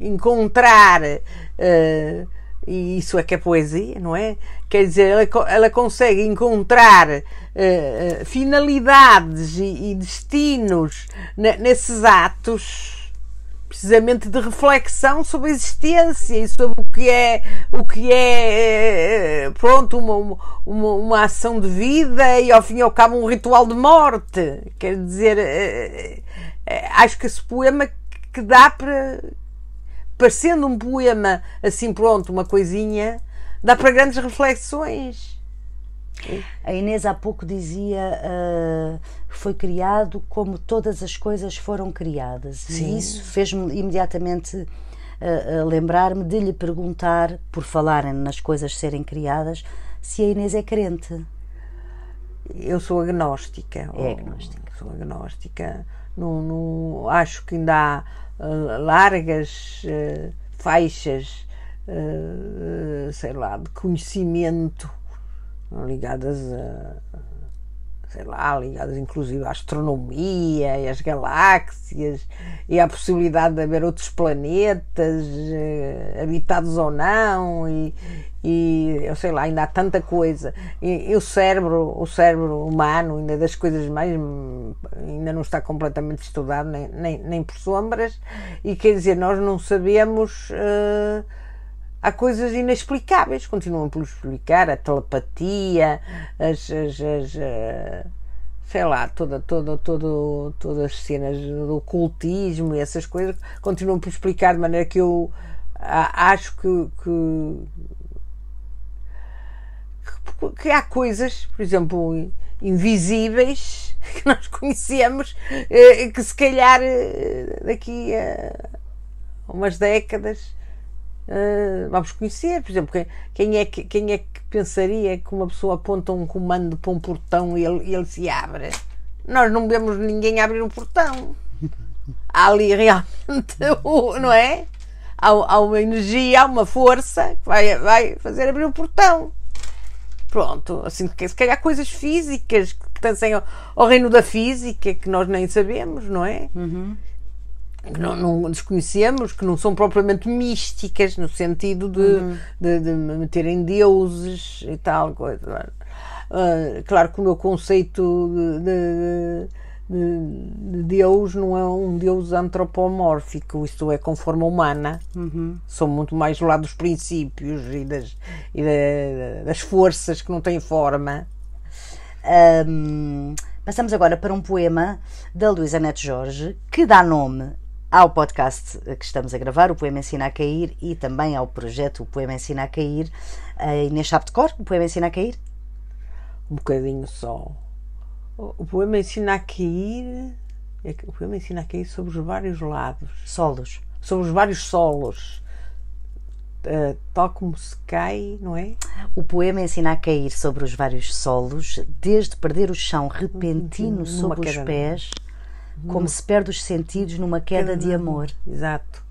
S2: encontrar, uh, e isso é que é poesia, não é? Quer dizer, ela, ela consegue encontrar uh, finalidades e, e destinos nesses atos precisamente de reflexão sobre a existência e sobre o que é o que é pronto uma, uma, uma ação de vida e ao fim e ao cabo um ritual de morte quer dizer acho que esse poema que dá para parecendo um poema assim pronto, uma coisinha, dá para grandes reflexões.
S1: A Inês há pouco dizia uh, foi criado como todas as coisas foram criadas. Sim. E isso fez-me imediatamente uh, uh, lembrar-me de lhe perguntar, por falarem nas coisas serem criadas, se a Inês é crente.
S2: Eu sou agnóstica.
S1: É agnóstica.
S2: Sou agnóstica. Não, não, acho que ainda há largas uh, faixas, uh, sei lá, de conhecimento ligadas a sei lá, ligadas inclusive à astronomia e às galáxias e à possibilidade de haver outros planetas habitados ou não e, e eu sei lá, ainda há tanta coisa. E, e, o cérebro, o cérebro humano, ainda das coisas mais ainda não está completamente estudado, nem, nem, nem por sombras, e quer dizer, nós não sabemos. Uh, há coisas inexplicáveis, continuam por explicar, a telepatia, as, as, as uh, sei lá, toda, toda, toda, todas as cenas do ocultismo e essas coisas continuam por explicar de maneira que eu acho que, que que há coisas, por exemplo, invisíveis que nós conhecemos, eh, que se calhar eh, daqui a umas décadas eh, vamos conhecer. Por exemplo, quem é, que, quem é que pensaria que uma pessoa aponta um comando para um portão e ele, ele se abre? Nós não vemos ninguém abrir o portão. Há ali realmente, não é? Há, há uma energia, há uma força que vai, vai fazer abrir o portão. Pronto, assim, se calhar coisas físicas que pertencem ao, ao, reino da física que nós nem sabemos, não é? Uhum. Que não, não, desconhecemos, que não são propriamente místicas no sentido de, uhum. de, de meterem deuses e tal coisa. Uh, claro que o meu conceito de, de de, Deus não é um Deus antropomórfico, isto é, conforme a humana. Uhum. São muito mais do lado dos princípios e das, e das forças que não têm forma.
S1: Um, passamos agora para um poema da Luísa Neto Jorge que dá nome ao podcast que estamos a gravar, o Poema Ensina a Cair, e também ao projeto O Poema Ensina a Cair. A Inês Chape de Cor, o Poema Ensina a Cair?
S2: Um bocadinho só. O poema ensina a cair. É o poema ensina a cair sobre os vários lados.
S1: Solos.
S2: Sobre os vários solos. Uh, tal como se cai, não é?
S1: O poema ensina a cair sobre os vários solos, desde perder o chão repentino sob os pés, como se perde os sentidos numa queda de amor.
S2: Exato.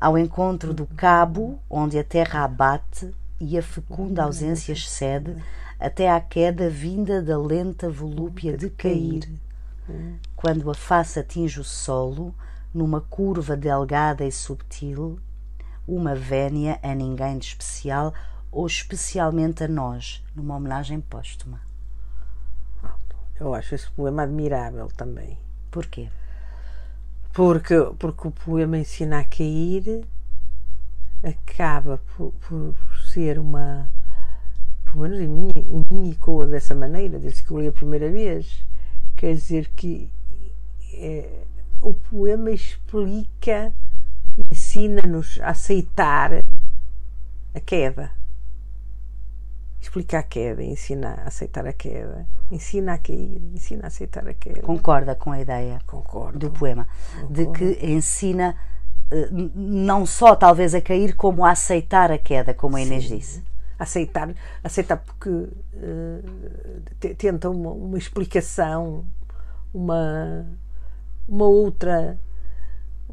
S1: Ao encontro do cabo, onde a terra abate e a fecunda ausência excede, até à queda vinda da lenta volúpia de cair. Quando a face atinge o solo, numa curva delgada e subtil, uma vénia a ninguém de especial ou especialmente a nós, numa homenagem póstuma.
S2: Eu acho esse poema admirável também.
S1: Porquê?
S2: Porque, porque o poema ensina a cair, acaba por, por ser uma pelo menos em mim, em mim ecoa dessa maneira, desde que eu li a primeira vez. Quer dizer que é, o poema explica, ensina-nos a aceitar a queda. Explica a queda, ensina a aceitar a queda, ensina a cair, ensina a aceitar a queda.
S1: Concorda com a ideia
S2: Concordo.
S1: do poema, Concordo. de que ensina eh, não só talvez a cair, como a aceitar a queda, como a Inês Sim. disse
S2: aceitar, aceitar porque uh, tenta uma, uma, explicação, uma, uma outra,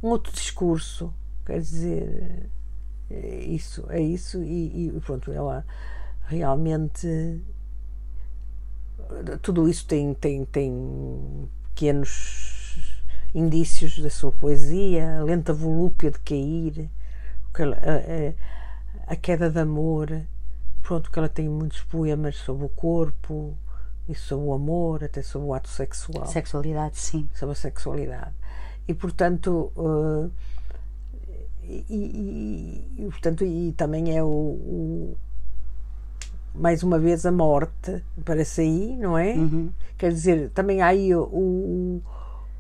S2: um outro discurso, quer dizer, é isso, é isso, e, e pronto, ela realmente tudo isso tem, tem, tem pequenos indícios da sua poesia, a lenta volúpia de cair, a, a, a queda de amor, pronto, que ela tem muitos poemas sobre o corpo e sobre o amor, até sobre o ato sexual.
S1: Sexualidade, sim.
S2: Sobre a sexualidade. E, portanto, uh, e, e, e, portanto, e também é o, o, mais uma vez a morte aparece aí, não é? Uhum. Quer dizer, também há aí o,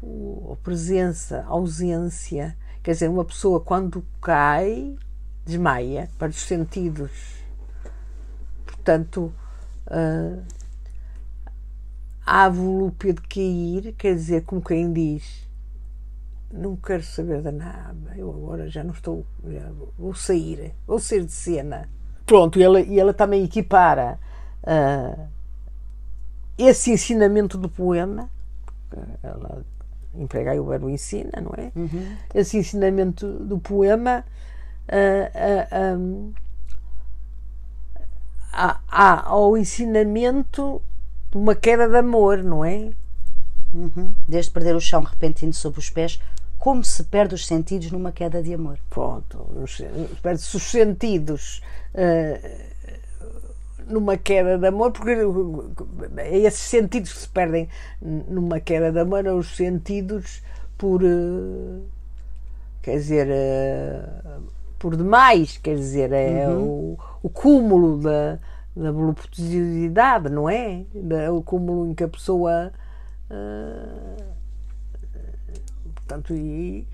S2: o, a presença, a ausência. Quer dizer, uma pessoa quando cai, desmaia para os sentidos portanto, uh, há a volúpia de cair, quer dizer, como quem diz, não quero saber de nada, eu agora já não estou, já vou sair, vou sair de cena. Pronto, e ela, e ela também equipara uh, esse ensinamento do poema, ela emprega aí o verbo ensina, não é? Uhum. Esse ensinamento do poema. Uh, um, há, ao ensinamento de uma queda de amor, não é?
S1: Uhum. Desde perder o chão repentino sob os pés, como se perde os sentidos numa queda de amor.
S2: Pronto, perde-se os sentidos uh, numa queda de amor, porque é esses sentidos que se perdem numa queda de amor, os sentidos por. Uh, quer dizer. Uh, por demais, quer dizer, é uhum. o, o cúmulo da, da voluptuosidade, não é? Da, o cúmulo em que a pessoa. Uh, portanto, e,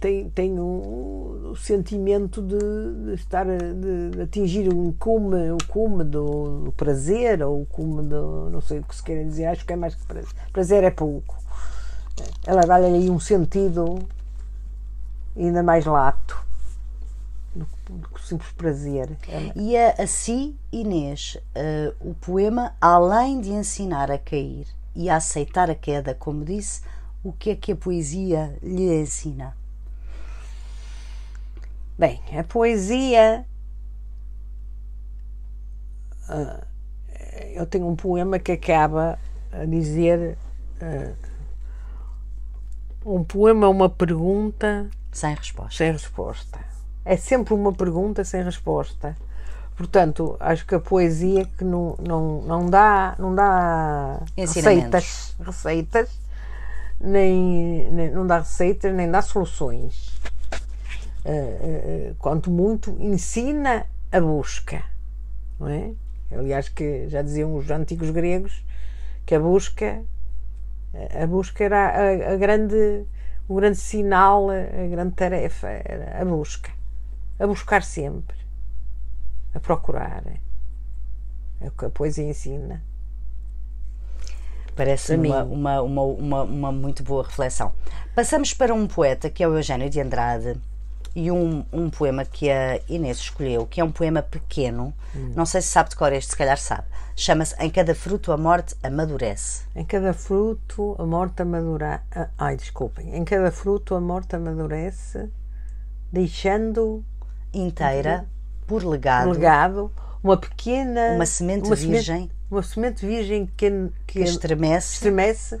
S2: tem, tem um, sentimento de, de estar de, de, atingir um cume, o cume do, do, prazer ou o cume do não sei o que se quer dizer, acho que é mais que prazer. Prazer é pouco. Ela dá-lhe aí um sentido ainda mais lato do simples prazer.
S1: E a, a si, Inês, uh, o poema, além de ensinar a cair e a aceitar a queda, como disse, o que é que a poesia lhe ensina?
S2: Bem, a poesia. Uh, eu tenho um poema que acaba a dizer. Uh, um poema é uma pergunta.
S1: Sem resposta.
S2: Sem resposta é sempre uma pergunta sem resposta. Portanto, acho que a poesia que não, não, não dá, não dá receitas, receitas nem, nem, não dá receitas, nem dá soluções. Uh, uh, quanto muito ensina a busca, não é? Aliás, que já diziam os antigos gregos que a busca, a busca era a, a grande, o grande sinal, a grande tarefa, era a busca a buscar sempre, a procurar. É o que a poesia ensina.
S1: Parece uma, uma, uma, uma, muito boa reflexão. Passamos para um poeta que é o Eugênio de Andrade e um, um poema que a Inês escolheu, que é um poema pequeno. Hum. Não sei se sabe de cor este, se calhar sabe. Chama-se Em Cada Fruto a Morte Amadurece.
S2: Em cada fruto a morte amadurece. Ai, desculpem. Em cada fruto a morte amadurece, deixando
S1: inteira por legado,
S2: legado uma pequena
S1: uma semente uma virgem
S2: uma semente virgem que,
S1: que, que estremece,
S2: estremece.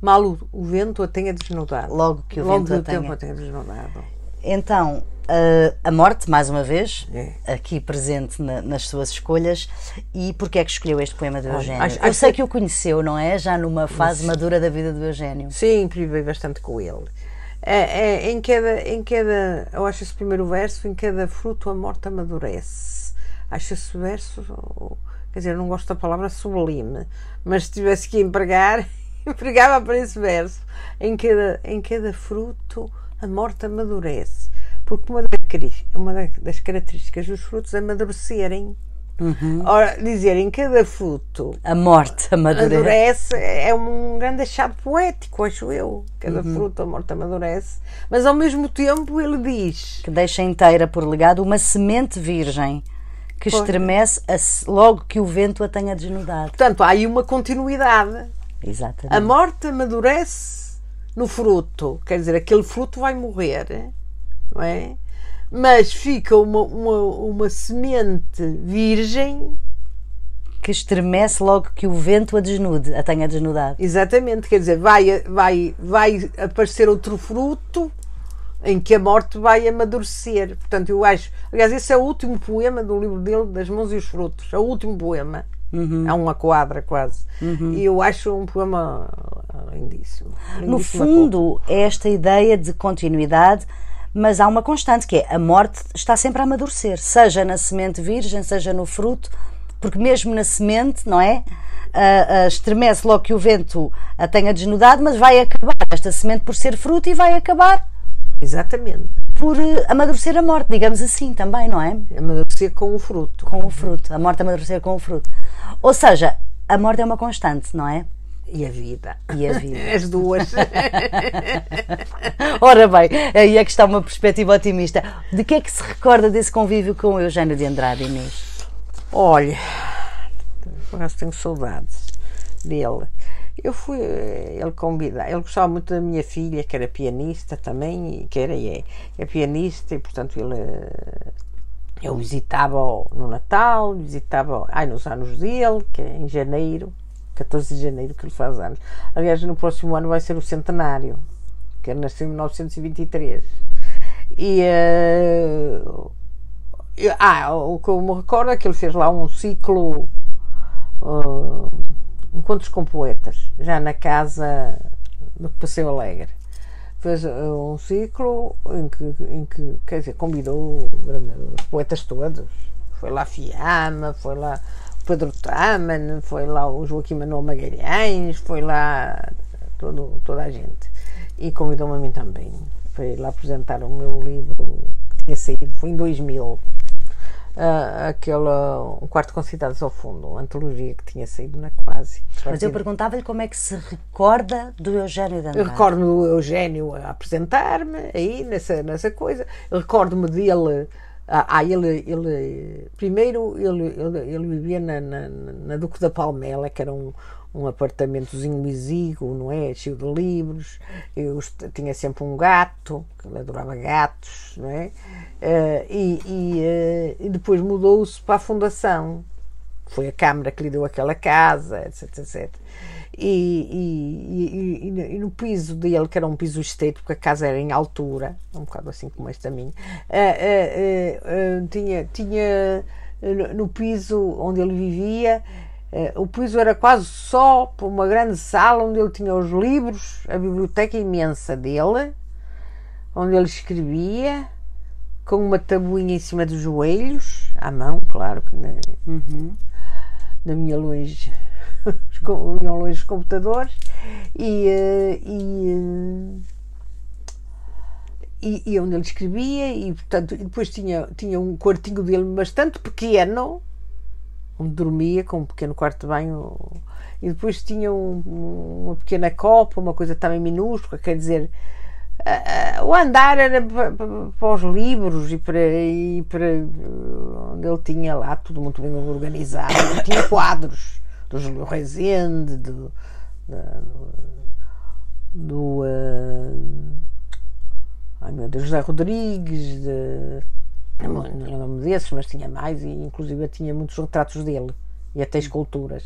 S2: Mal o, o, vento a tenha desnudado.
S1: Logo que o
S2: logo
S1: vento
S2: a tenha... tenha desnudado.
S1: Então a, a morte mais uma vez é. aqui presente na, nas suas escolhas. E porque é que escolheu este poema de Eugênio? acho, eu sei que... que o conheceu não é? Já numa fase madura da vida do Eugênio.
S2: Sim privei bastante com ele. É, é, em, cada, em cada, eu acho esse primeiro verso, em cada fruto a morte amadurece. Acho esse verso, quer dizer, não gosto da palavra sublime, mas se tivesse que empregar, empregava para esse verso. Em cada, em cada fruto a morte amadurece. Porque uma das, uma das características dos frutos é amadurecerem. Uhum. Ora, dizer em cada fruto
S1: a morte amadurece. amadurece
S2: é um grande achado poético, acho eu. Cada uhum. fruto a morte amadurece, mas ao mesmo tempo ele diz
S1: que deixa inteira por legado uma semente virgem que estremece logo que o vento a tenha desnudado.
S2: Portanto, há aí uma continuidade.
S1: Exatamente.
S2: A morte amadurece no fruto, quer dizer, aquele fruto vai morrer, não é? mas fica uma, uma, uma semente virgem
S1: que estremece logo que o vento a desnude, a tenha desnudado.
S2: Exatamente, quer dizer, vai, vai, vai aparecer outro fruto em que a morte vai amadurecer. Portanto, eu acho. Aliás, esse é o último poema do livro dele, Das Mãos e os Frutos. É o último poema. Uhum. É uma quadra quase. Uhum. E eu acho um poema lindíssimo. lindíssimo
S1: no fundo, é esta ideia de continuidade mas há uma constante que é a morte está sempre a amadurecer, seja na semente virgem, seja no fruto, porque mesmo na semente, não é? Uh, uh, estremece logo que o vento a tenha desnudado, mas vai acabar esta semente por ser fruto e vai acabar.
S2: Exatamente.
S1: Por uh, amadurecer a morte, digamos assim também, não é?
S2: Amadurecer com o fruto.
S1: Com o fruto. A morte amadurecer com o fruto. Ou seja, a morte é uma constante, não é?
S2: E a vida.
S1: E a vida.
S2: As duas.
S1: Ora bem, aí é que está uma perspectiva otimista. De que é que se recorda desse convívio com o Eugênio de Andrade, Inês?
S2: Olha, por tenho saudades dele. Eu fui, ele convida, ele gostava muito da minha filha, que era pianista também, que era e é, é pianista, e portanto ele eu visitava no Natal, visitava ai, nos anos dele, que é em janeiro, 14 de janeiro que ele faz anos. Aliás, no próximo ano vai ser o centenário. que ele nasceu em 1923. E. Uh, ah, o que eu me recordo é que ele fez lá um ciclo. Uh, encontros com poetas, já na casa do Passeio Alegre. Fez uh, um ciclo em que, em que, quer dizer, convidou os poetas todos. Foi lá Fiamma, foi lá Pedro Taman, foi lá o Joaquim Manuel Magalhães, foi lá todo, toda a gente. E convidou-me a mim também. Foi lá apresentar o meu livro que tinha saído, foi em 2000. Uh, aquela um quarto com cidades ao fundo, uma antologia que tinha saído na quase.
S1: Mas eu perguntava-lhe como é que se recorda do Eugênio Dantas.
S2: Eu recordo-me do Eugênio a apresentar-me aí nessa, nessa coisa. Recordo-me dele ah, ah, ele, ele primeiro ele, ele, ele vivia na, na, na, Duque da Palmela, que era um, um apartamentozinho exíguo, não é? Cheio de livros. Eu tinha sempre um gato, que ele adorava gatos, não é? Uh, e, e, uh, e depois mudou-se para a Fundação. Foi a Câmara que lhe deu aquela casa, etc, etc e, e, no piso dele, que era um piso estreito, porque a casa era em altura, um bocado assim como esta minha, uh, uh, tinha, tinha no piso onde ele vivia, o piso era quase só uma grande sala onde ele tinha os livros, a biblioteca imensa dele, onde ele escrevia, com uma tabuinha em cima dos joelhos, à mão, claro que na, uhum. na minha longe iam longe os computadores e, eh, e, eh, e, e, onde ele escrevia e portanto depois tinha, tinha um quartinho dele bastante pequeno onde dormia com um pequeno quarto de banho e depois tinha um, uma pequena copa, uma coisa também minúscula, quer dizer uh, uh, o andar era para, para, os livros e para, e para onde ele tinha lá tudo muito bem organizado, tinha quadros do Júlio Rezende, do, do, do uh, ai meu Deus, José Rodrigues, de, não lembro-me desses, mas tinha mais, e inclusive tinha muitos retratos dele e até esculturas.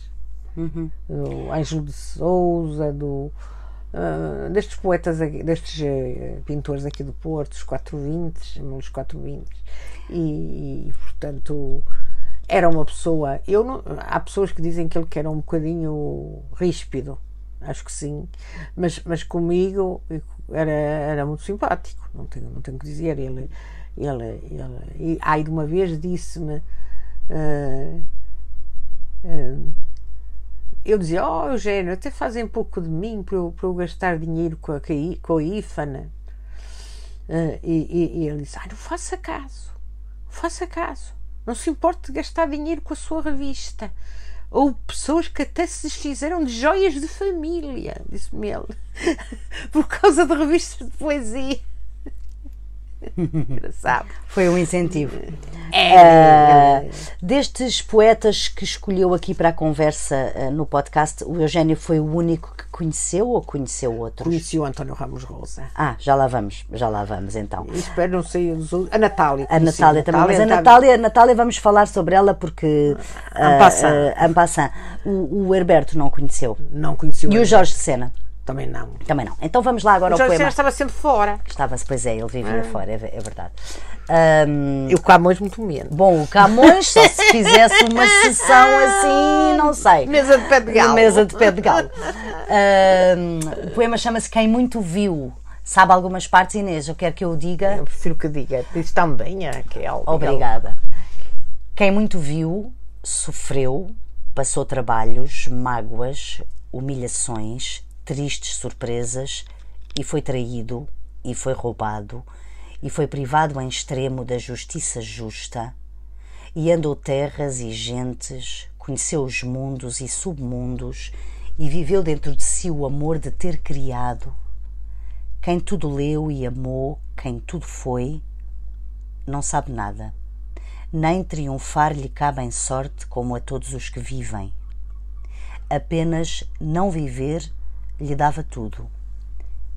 S2: Uhum. Do Ângelo de Souza, do, uh, destes poetas, destes uh, pintores aqui do Porto, os 420, os 420, e, e portanto era uma pessoa. Eu não, há pessoas que dizem que ele que era um bocadinho ríspido, acho que sim, mas, mas comigo era, era muito simpático, não tenho, não tenho que dizer. Ele, ele, ele e aí de uma vez disse-me. Uh, uh, eu dizia, oh Eugênio, até fazem pouco de mim para eu, para eu gastar dinheiro com a, com a IFANA. Uh, e, e, e, ele disse, ah, não faça caso, faça caso. Não se importa de gastar dinheiro com a sua revista. Ou pessoas que até se desfizeram de joias de família, disse-me ele, por causa de revistas de poesia. Engraçado.
S1: Foi um incentivo. É. Uh, destes poetas que escolheu aqui para a conversa uh, no podcast, o Eugênio foi o único que conheceu ou conheceu outros?
S2: Conheci o António Ramos Rosa.
S1: Ah, já lá vamos, já lá vamos então.
S2: Espero não sei os outros. A Natália.
S1: A Natália também, mas a Natália, a Natália vamos falar sobre ela porque.
S2: Uh,
S1: uh, passant. O, o Herberto não conheceu.
S2: Não conheceu.
S1: E o Jorge de Sena.
S2: Também não.
S1: Também não. Então vamos lá agora
S2: o
S1: ao poema.
S2: estava sempre fora.
S1: Estava, pois é, ele vivia ah. fora, é, é verdade.
S2: Um, e o Camões muito menos.
S1: Bom, o Camões, só se fizesse uma sessão assim, não sei.
S2: Mesa de pé de galo.
S1: Mesa de pé de galo. Um, o poema chama-se Quem Muito Viu. Sabe algumas partes, Inês? Eu quero que eu diga.
S2: Eu prefiro que diga. Diz também, Raquel.
S1: Obrigada. Quem muito viu, sofreu, passou trabalhos, mágoas, humilhações, tristes surpresas e foi traído e foi roubado e foi privado em extremo da justiça justa e andou terras e gentes, conheceu os mundos e submundos e viveu dentro de si o amor de ter criado. Quem tudo leu e amou, quem tudo foi, não sabe nada. Nem triunfar lhe cabe em sorte como a todos os que vivem. Apenas não viver lhe dava tudo.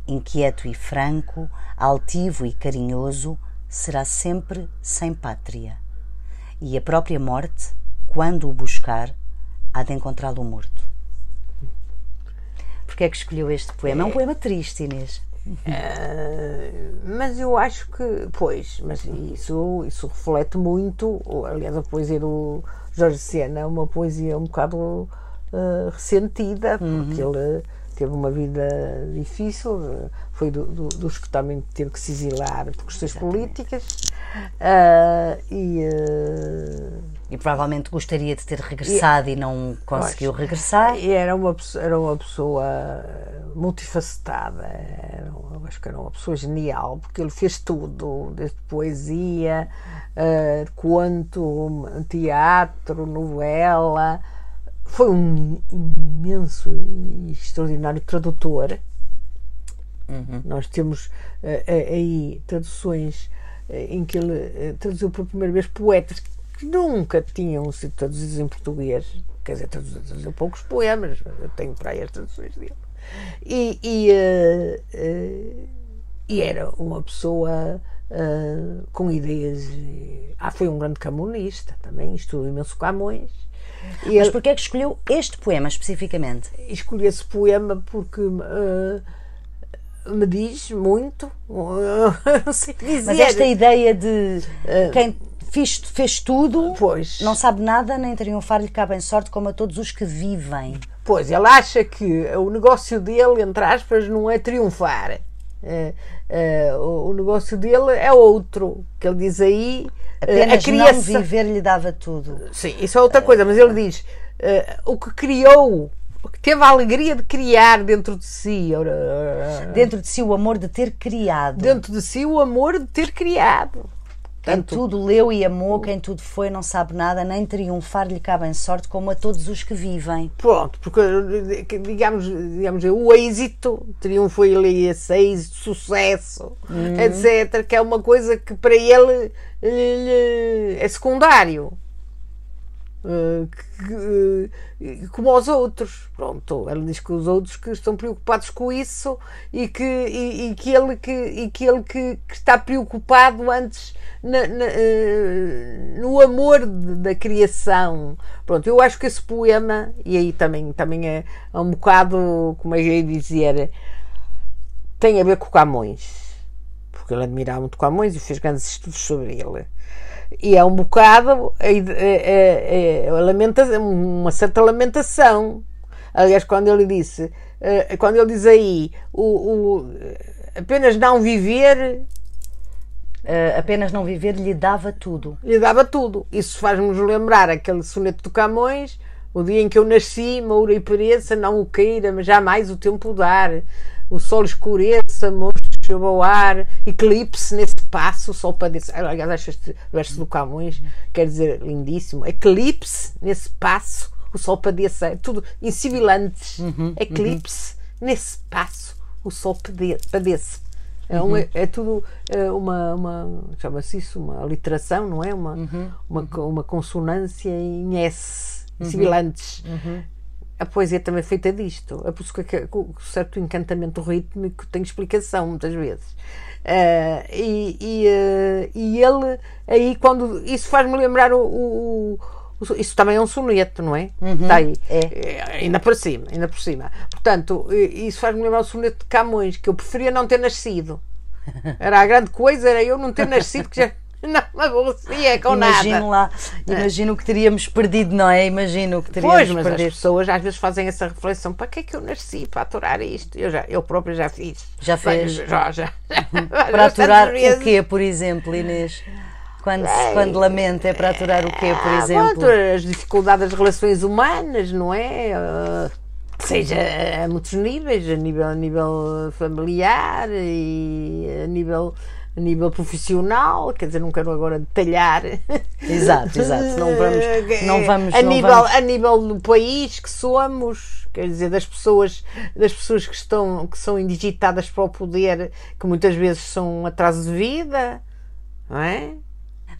S1: Inquieto e franco, altivo e carinhoso, será sempre sem pátria. E a própria morte, quando o buscar, há de encontrá-lo morto. Porquê é que escolheu este poema? É um poema triste, Inês.
S2: Uh, mas eu acho que, pois, mas isso, isso reflete muito, aliás, a poesia do Jorge Sena é uma poesia um bocado uh, ressentida, porque uhum. ele teve uma vida difícil, foi do, do, dos que também teve que se exilar por questões políticas uh, e, uh,
S1: e provavelmente gostaria de ter regressado e, e não conseguiu pois, regressar.
S2: Era uma, era uma pessoa multifacetada, era, acho que era uma pessoa genial, porque ele fez tudo, desde poesia, uh, conto, teatro, novela foi um, imenso e extraordinário tradutor. Uhum. Nós temos uh, aí traduções uh, em que ele uh, traduziu por primeira vez poetas que nunca tinham sido traduzidos em português. Quer dizer, traduziu, traduziu poucos poemas, eu tenho para aí as traduções dele. E, e, e era uma pessoa com ideias. Ah, foi um grande camunista também, estudou imenso Camões
S1: e Mas ele... porquê é que escolheu este poema especificamente?
S2: Escolhi esse poema porque uh, me diz muito, não sei dizer.
S1: Mas esta ideia de uh, quem fez, fez tudo,
S2: pois.
S1: não sabe nada, nem triunfar lhe cabe em sorte como a todos os que vivem.
S2: Pois, ele acha que o negócio dele, entre aspas, não é triunfar. O, o, negócio dele é outro, que ele diz aí.
S1: Apenas a criação... não viver lhe dava tudo.
S2: Sim, isso é outra coisa, mas ele diz o que criou, o que teve a alegria de criar dentro de si.
S1: Dentro de si o amor de ter criado.
S2: Dentro de si o amor de ter criado.
S1: Quem tudo leu e amou, quem tudo foi, não sabe nada, nem triunfar lhe cabe em sorte, como a todos os que vivem.
S2: Pronto, porque digamos, digamos o êxito, triunfo ele esse êxito, sucesso, uhum. etc., que é uma coisa que para ele, ele é secundário. Uh, que, uh, como aos outros. Pronto, ele diz que os outros que estão preocupados com isso e que, e, e que ele, que, e que, ele que, que está preocupado antes na, na, uh, no amor de, da criação. Pronto, eu acho que esse poema, e aí também, também é, é um bocado, como é que eu ia dizer, tem a ver com Camões, porque ele admirava muito Camões e fez grandes estudos sobre ele. E é um bocado é, é, lamenta, uma certa lamentação. Aliás, quando ele disse, eh, quando ele diz aí, o, o apenas não viver
S1: Uh, apenas não viver lhe dava tudo.
S2: Lhe dava tudo. Isso faz-nos lembrar aquele soneto do Camões, o dia em que eu nasci, moura e pereça, não o queira, mas jamais o tempo dar. O sol escureça, monstros chegou ao ar, eclipse nesse passo, o sol padece. Aliás, acho este verso do Camões, quer dizer, lindíssimo. Eclipse nesse passo, o sol padeça. É tudo em sibilantes. Uhum, uhum. eclipse uhum. nesse passo, o sol padece. É, um, uhum. é, tudo é uma, uma chama-se isso, uma literação, não é? Uma, uhum. uma, uma consonância em S, uhum. sibilantes. Uhum. A poesia também é feita disto. É por isso que o certo encantamento rítmico tem explicação, muitas vezes. Uh, e, e, uh, e, ele, aí, quando. Isso faz-me lembrar o, o, o, Isso também é um soneto, não é?
S1: Uhum, Está aí.
S2: É. é. Ainda por cima, ainda por cima. Portanto, isso faz-me lembrar o soneto de Camões, que eu preferia não ter nascido. Era a grande coisa, era eu não ter nascido, que já não aborrecia com
S1: imagino
S2: nada.
S1: Lá, imagino o que teríamos perdido, não é? Imagino o que teríamos
S2: pois, mas
S1: perdido.
S2: as pessoas às vezes fazem essa reflexão: para que é que eu nasci para aturar isto? Eu, já, eu próprio já fiz.
S1: Já fez?
S2: Já, já.
S1: para aturar o quê, por exemplo, Inês? Quando, Bem, quando lamenta, é para aturar o quê, por exemplo?
S2: Pronto, as dificuldades das relações humanas, não é? Uh, seja a muitos níveis, a nível, a nível familiar e a nível a nível profissional, quer dizer, não quero agora detalhar.
S1: Exato, exato. Não vamos, não vamos,
S2: a
S1: não
S2: nível
S1: vamos.
S2: a nível do país que somos, quer dizer, das pessoas, das pessoas que estão que são indigitadas para o poder, que muitas vezes são um atraso de vida, não é?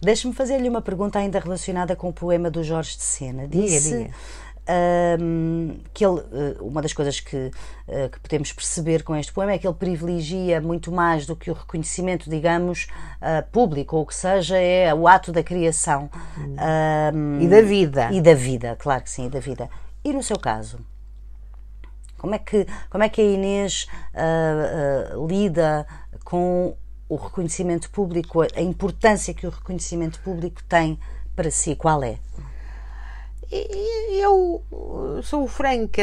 S1: Deixe-me fazer-lhe uma pergunta ainda relacionada com o poema do Jorge de Sena.
S2: Disse diga, diga
S1: um, que ele, eh, uma das coisas que, uh, que podemos perceber com este poema é que ele privilegia muito mais do que o reconhecimento, digamos, uh, público ou o que seja, é o ato da criação.
S2: Um, e da vida.
S1: E da vida, claro que sim, e da vida. E no seu caso? Como é que, como é que a Inês uh, uh, lida com o reconhecimento público, a importância que o reconhecimento público tem para si? Qual é?
S2: Eu sou franca,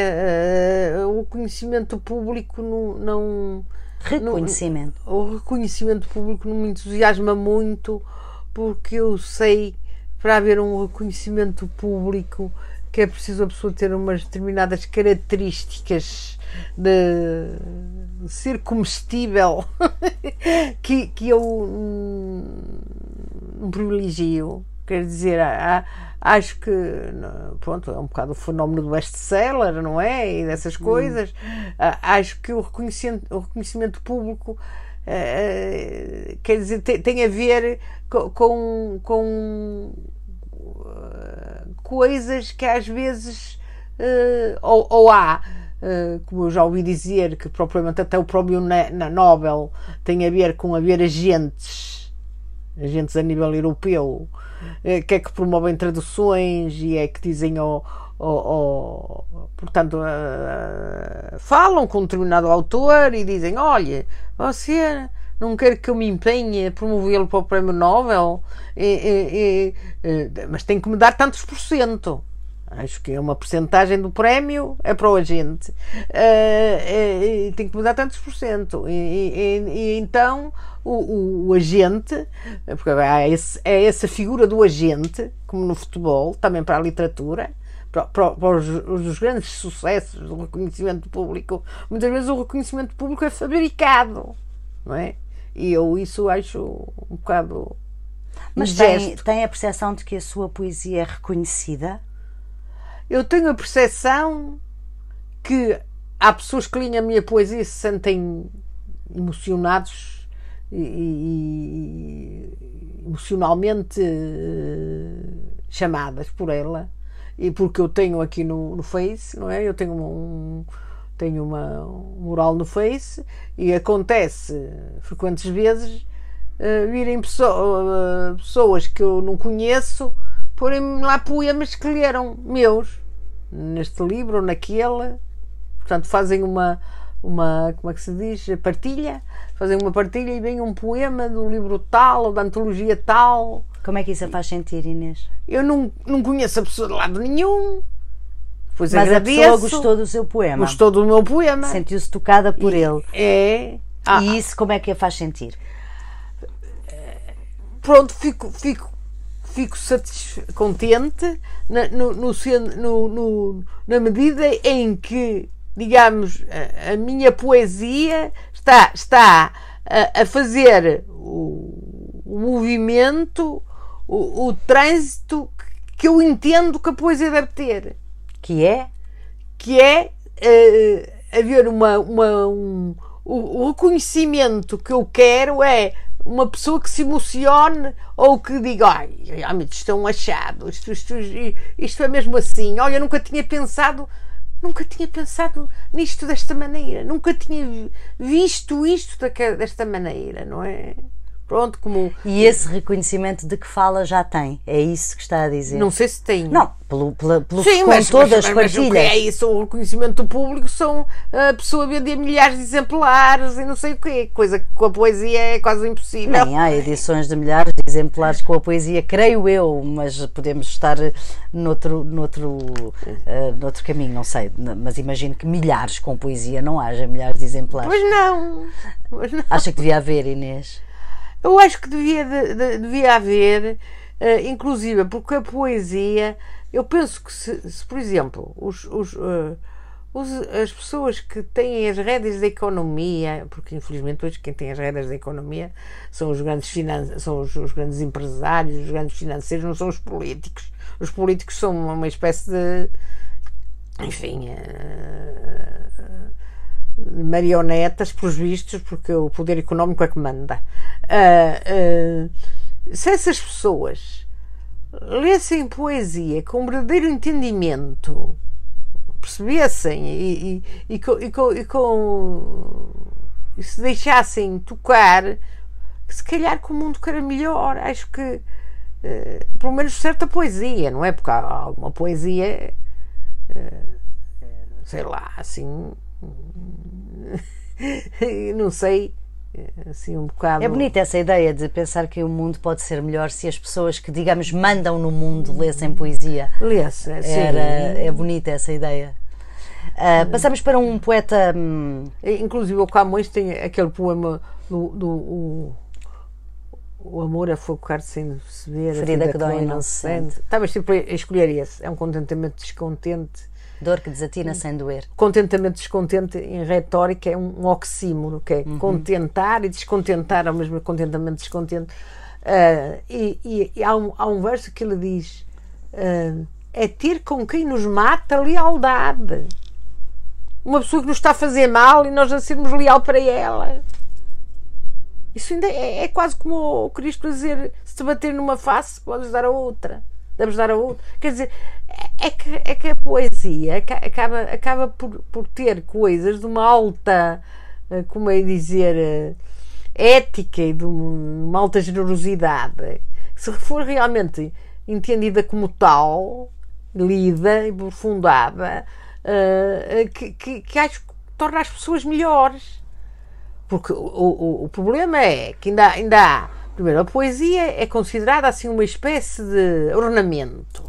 S2: o reconhecimento público não. não
S1: reconhecimento.
S2: Não, o reconhecimento público não me entusiasma muito porque eu sei para haver um reconhecimento público que é preciso a pessoa ter umas determinadas características de ser comestível que, que eu não privilegio. Quer dizer, há, acho que pronto, é um bocado o fenómeno do best-seller, não é? E dessas hum. coisas. Hum. Acho que o reconhecimento, o reconhecimento público Uh, quer dizer, tem, tem, a ver com, com, com uh, coisas que às vezes uh, ou, ou, há, como eu já ouvi dizer, que propriamente até o próprio na Nobel tem a ver com haver agentes, agentes a nível europeu, que é que promovem traduções e é que dizem ao, ou, ou, portanto, uh, falam com um determinado autor e dizem: Olha, você não quer que eu me empenhe a promovê-lo para o Prémio Nobel, e, e, e, mas tem que me dar tantos por cento. Acho que é uma porcentagem do prémio é para o agente. Uh, tem que me dar tantos por cento. E, então o, o, o, agente, porque é, esse, é essa figura do agente, como no futebol, também para a literatura, para, para, para os, os, grandes sucessos do reconhecimento público, muitas vezes o reconhecimento público é fabricado, não é? E eu isso acho um bocado.
S1: Mas tem, tem a percepção de que a sua poesia é reconhecida?
S2: Eu tenho a percepção que há pessoas que leem a minha poesia e se sentem emocionados e, e emocionalmente uh, chamadas por ela e porque eu tenho aqui no, no Face, não é? Eu tenho um, tenho uma, um mural no Face e acontece frequentes vezes uh, virem pessoa, uh, pessoas que eu não conheço porem lá poemas que leram meus neste livro ou naquele portanto fazem uma uma como é que se diz partilha fazem uma partilha e vem um poema do livro tal ou da antologia tal
S1: como é que isso a faz sentir, Inês?
S2: Eu não, não conheço a pessoa de lado nenhum.
S1: Pois Mas agradeço. a pessoa gostou do seu poema.
S2: Gostou do meu poema.
S1: Sentiu-se tocada por
S2: e,
S1: ele.
S2: É.
S1: Ah, e isso como é que a faz sentir?
S2: Pronto, fico, fico, fico contente na, no, no, no, na medida em que, digamos, a, a minha poesia está, está a, a fazer o, o movimento o, o trânsito que eu entendo que a poesia deve ter.
S1: Que é?
S2: Que é uh, haver uma. uma um, o, o reconhecimento que eu quero é uma pessoa que se emocione ou que diga, ai, isto é um achado, isto, isto, isto é mesmo assim, olha, nunca tinha pensado, nunca tinha pensado nisto desta maneira, nunca tinha visto isto desta maneira, não é? Pronto, como.
S1: E esse reconhecimento de que fala já tem. É isso que está a dizer.
S2: Não sei se tem.
S1: Não, pelo, pelo, pelo Sim, com mas, todas as partilhas. Mas o que
S2: é isso? O reconhecimento público são a pessoa vender milhares de exemplares e não sei o quê. Coisa que com a poesia é quase impossível.
S1: Nem há edições de milhares de exemplares com a poesia, creio eu, mas podemos estar noutro, noutro, uh, noutro caminho, não sei. Mas imagino que milhares com poesia não haja milhares de exemplares.
S2: Pois não. Pois não.
S1: Acha que devia haver, Inês?
S2: Eu acho que devia, de, de, devia haver, uh, inclusive, porque a poesia, eu penso que se, se por exemplo, os, os, uh, os, as pessoas que têm as rédeas da economia, porque infelizmente hoje quem tem as rédeas da economia são os grandes, finan são os, os grandes empresários, os grandes financeiros, não são os políticos. Os políticos são uma espécie de. Enfim. Uh, marionetas, pelos vistos, porque o poder económico é que manda. Uh, uh, se essas pessoas lessem poesia com verdadeiro entendimento, percebessem e, e, e, com, e, com, e, com, e se deixassem tocar, se calhar que o mundo era melhor. Acho que, uh, pelo menos, certa poesia, não é? Porque há alguma poesia, sei lá, assim não sei, assim um bocado.
S1: É bonita essa ideia de pensar que o mundo pode ser melhor se as pessoas que, digamos, mandam no mundo lessem poesia.
S2: Lesse,
S1: Era, é bonita essa ideia. Uh, passamos para um poeta. Hum...
S2: Inclusive, o Camões tem aquele poema do. do o, o amor a focar sem se ver,
S1: ferida que dói e não se sente.
S2: Estava sempre a escolher esse. É um contentamento descontente
S1: Dor que desatina sem doer.
S2: Contentamento descontente em retórica é um oxímoro, que é uhum. contentar e descontentar ao mesmo contentamento descontente. Uh, e, e, e há, um, há, um, verso que ele diz: uh, é ter com quem nos mata lealdade. Uma pessoa que nos está a fazer mal e nós a sermos leal para ela. Isso ainda é, é quase como o Cristo dizer: se te bater numa face, podes dar a outra. Devemos dar a outra. Quer dizer, é que, é que a poesia acaba, acaba por, por ter coisas de uma alta, eh, como é dizer, eh, ética e de uma alta generosidade. Se for realmente entendida como tal, lida e aprofundada, uh, que, que, que acho que torna as pessoas melhores. Porque o, o, o problema é que ainda, ainda há. Primeiro, a poesia é considerada assim uma espécie de ornamento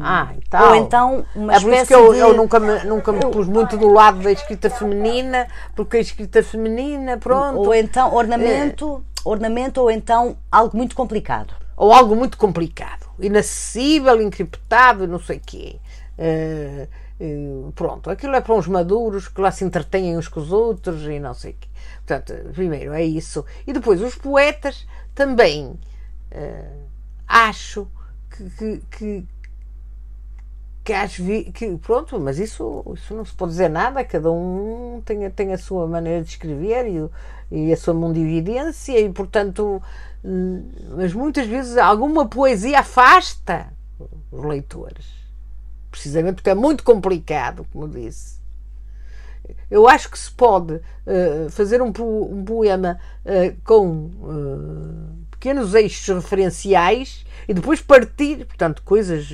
S1: ah, então. Ou então uma
S2: é por isso que eu, de... eu nunca me, nunca me pus muito do lado da escrita feminina, porque a escrita feminina, pronto.
S1: Ou então ornamento, é... ornamento ou então algo muito complicado.
S2: Ou algo muito complicado, inacessível, encriptado, não sei o quê. Uh, uh, pronto, aquilo é para uns maduros que lá se entretêm uns com os outros e não sei o quê. Portanto, primeiro é isso. E depois os poetas também uh, acho que, que, que que acho que pronto, mas isso, isso não se pode dizer nada, cada um tem, tem a sua maneira de escrever e, e a sua mundividência e portanto mas muitas vezes alguma poesia afasta os leitores precisamente porque é muito complicado, como disse eu acho que se pode uh, fazer um, um poema uh, com uh, pequenos eixos referenciais e depois partir, portanto, coisas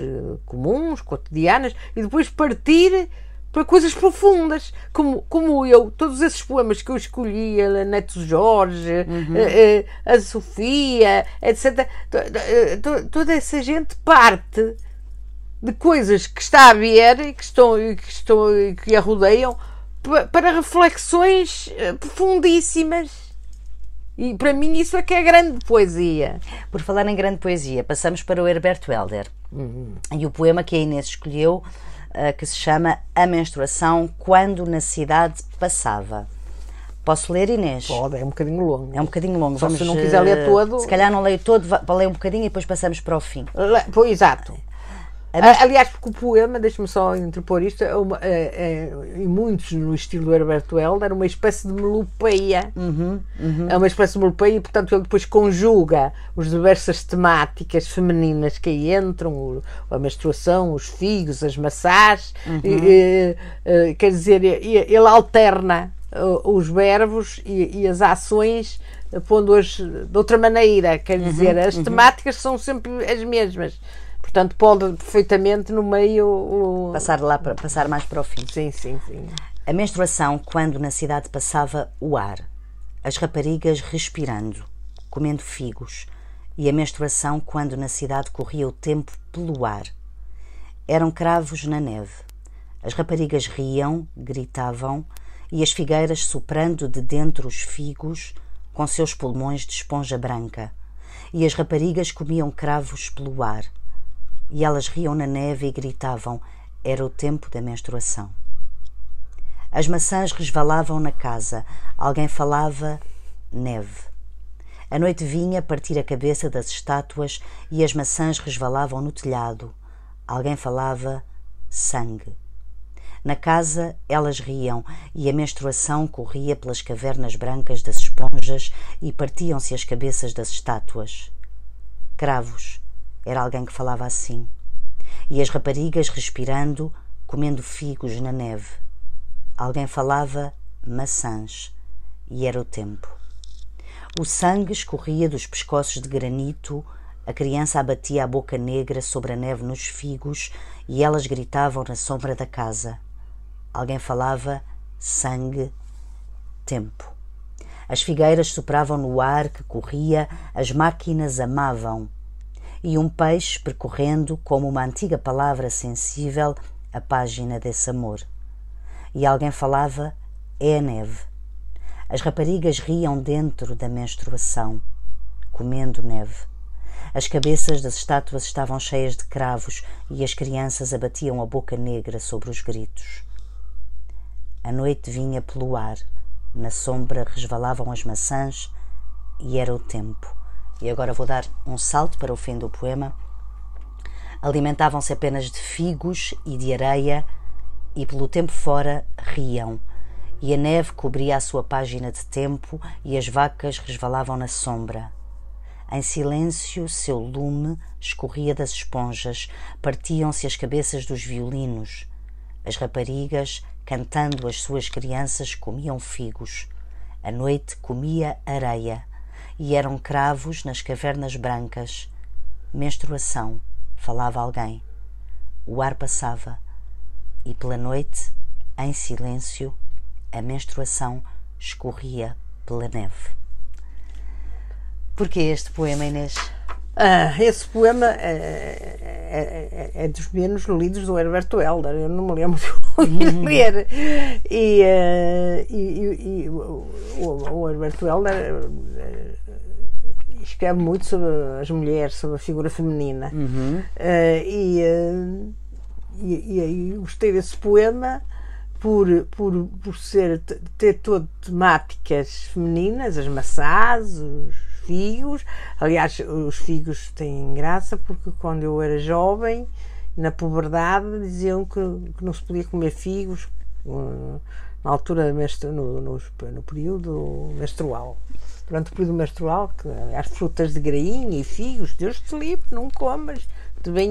S2: comuns, cotidianas, e depois partir para coisas profundas, como, como eu, todos esses poemas que eu escolhi, a Neto Jorge, uhum. a, a, a, Sofia, etc. Toda, toda essa gente parte de coisas que está a ver e que, estão, que, estão, que a rodeiam para reflexões eh, profundíssimas e para mim isso é que é grande poesia.
S1: Por falar em grande poesia, passamos para o Herberto Helder. Uhum. E o poema que a Inês escolheu, uh, que se chama A Menstruação Quando na Cidade Passava. Posso ler, Inês?
S2: Pode, é um bocadinho longo.
S1: É um bocadinho longo.
S2: Só Vamos, se não quiser ler eh, todo.
S1: Se calhar não leio todo, vou ler um bocadinho e depois passamos para o fim.
S2: Le... Pois, exato. Aliás, porque o poema, deixa-me só interpor isto, é uma, é, é, e muitos no estilo do Herberto Helder, uma espécie de melopeia. Uhum, uhum. É uma espécie de melopeia e, portanto, ele depois conjuga as diversas temáticas femininas que aí entram, a menstruação, os figos, as maçãs, uhum. e, e, quer dizer, ele alterna os verbos e, e as ações pondo-as de outra maneira, quer uhum, dizer, as uhum. temáticas são sempre as mesmas Portanto, pode perfeitamente no meio. O...
S1: Passar lá para passar mais para o fim.
S2: Sim, sim, sim.
S1: A menstruação, quando na cidade passava o ar, as raparigas respirando, comendo figos, e a menstruação, quando na cidade corria o tempo pelo ar. Eram cravos na neve. As raparigas riam, gritavam, e as figueiras soprando de dentro os figos com seus pulmões de esponja branca. E as raparigas comiam cravos pelo ar e elas riam na neve e gritavam: era o tempo da menstruação. As maçãs resvalavam na casa, alguém falava neve. A noite vinha partir a cabeça das estátuas e as maçãs resvalavam no telhado. Alguém falava sangue. Na casa elas riam e a menstruação corria pelas cavernas brancas das esponjas e partiam-se as cabeças das estátuas. Cravos, era alguém que falava assim. E as raparigas respirando, comendo figos na neve. Alguém falava maçãs. E era o tempo. O sangue escorria dos pescoços de granito, a criança abatia a boca negra sobre a neve nos figos e elas gritavam na sombra da casa. Alguém falava sangue, tempo. As figueiras sopravam no ar que corria, as máquinas amavam. E um peixe percorrendo, como uma antiga palavra sensível, a página desse amor. E alguém falava: é a neve. As raparigas riam dentro da menstruação, comendo neve. As cabeças das estátuas estavam cheias de cravos e as crianças abatiam a boca negra sobre os gritos. A noite vinha pelo ar na sombra resvalavam as maçãs e era o tempo. E agora vou dar um salto para o fim do poema. Alimentavam-se apenas de figos e de areia e pelo tempo fora riam. E a neve cobria a sua página de tempo e as vacas resvalavam na sombra. Em silêncio, seu lume escorria das esponjas, partiam-se as cabeças dos violinos. As raparigas Cantando as suas crianças comiam figos. A noite comia areia e eram cravos nas cavernas brancas. Menstruação, falava alguém. O ar passava e pela noite, em silêncio, a menstruação escorria pela neve. Porquê este poema, Inês?
S2: Ah, esse poema é, é, é, é, dos menos lidos do Herberto Helder, eu não me lembro de uhum. ler. E, uh, e, e, o, o Herberto Helder uh, escreve muito sobre as mulheres, sobre a figura feminina. Uhum. Uh, e, e, gostei desse poema por, por, por ser, ter todo temáticas femininas, as maçãs, os figos. Aliás, os figos têm graça porque quando eu era jovem, na puberdade, diziam que, que não se podia comer figos uh, na altura, no, no, no período menstrual durante o período menstrual, que as frutas de grainha e figos, Deus te livre, não comas, te vem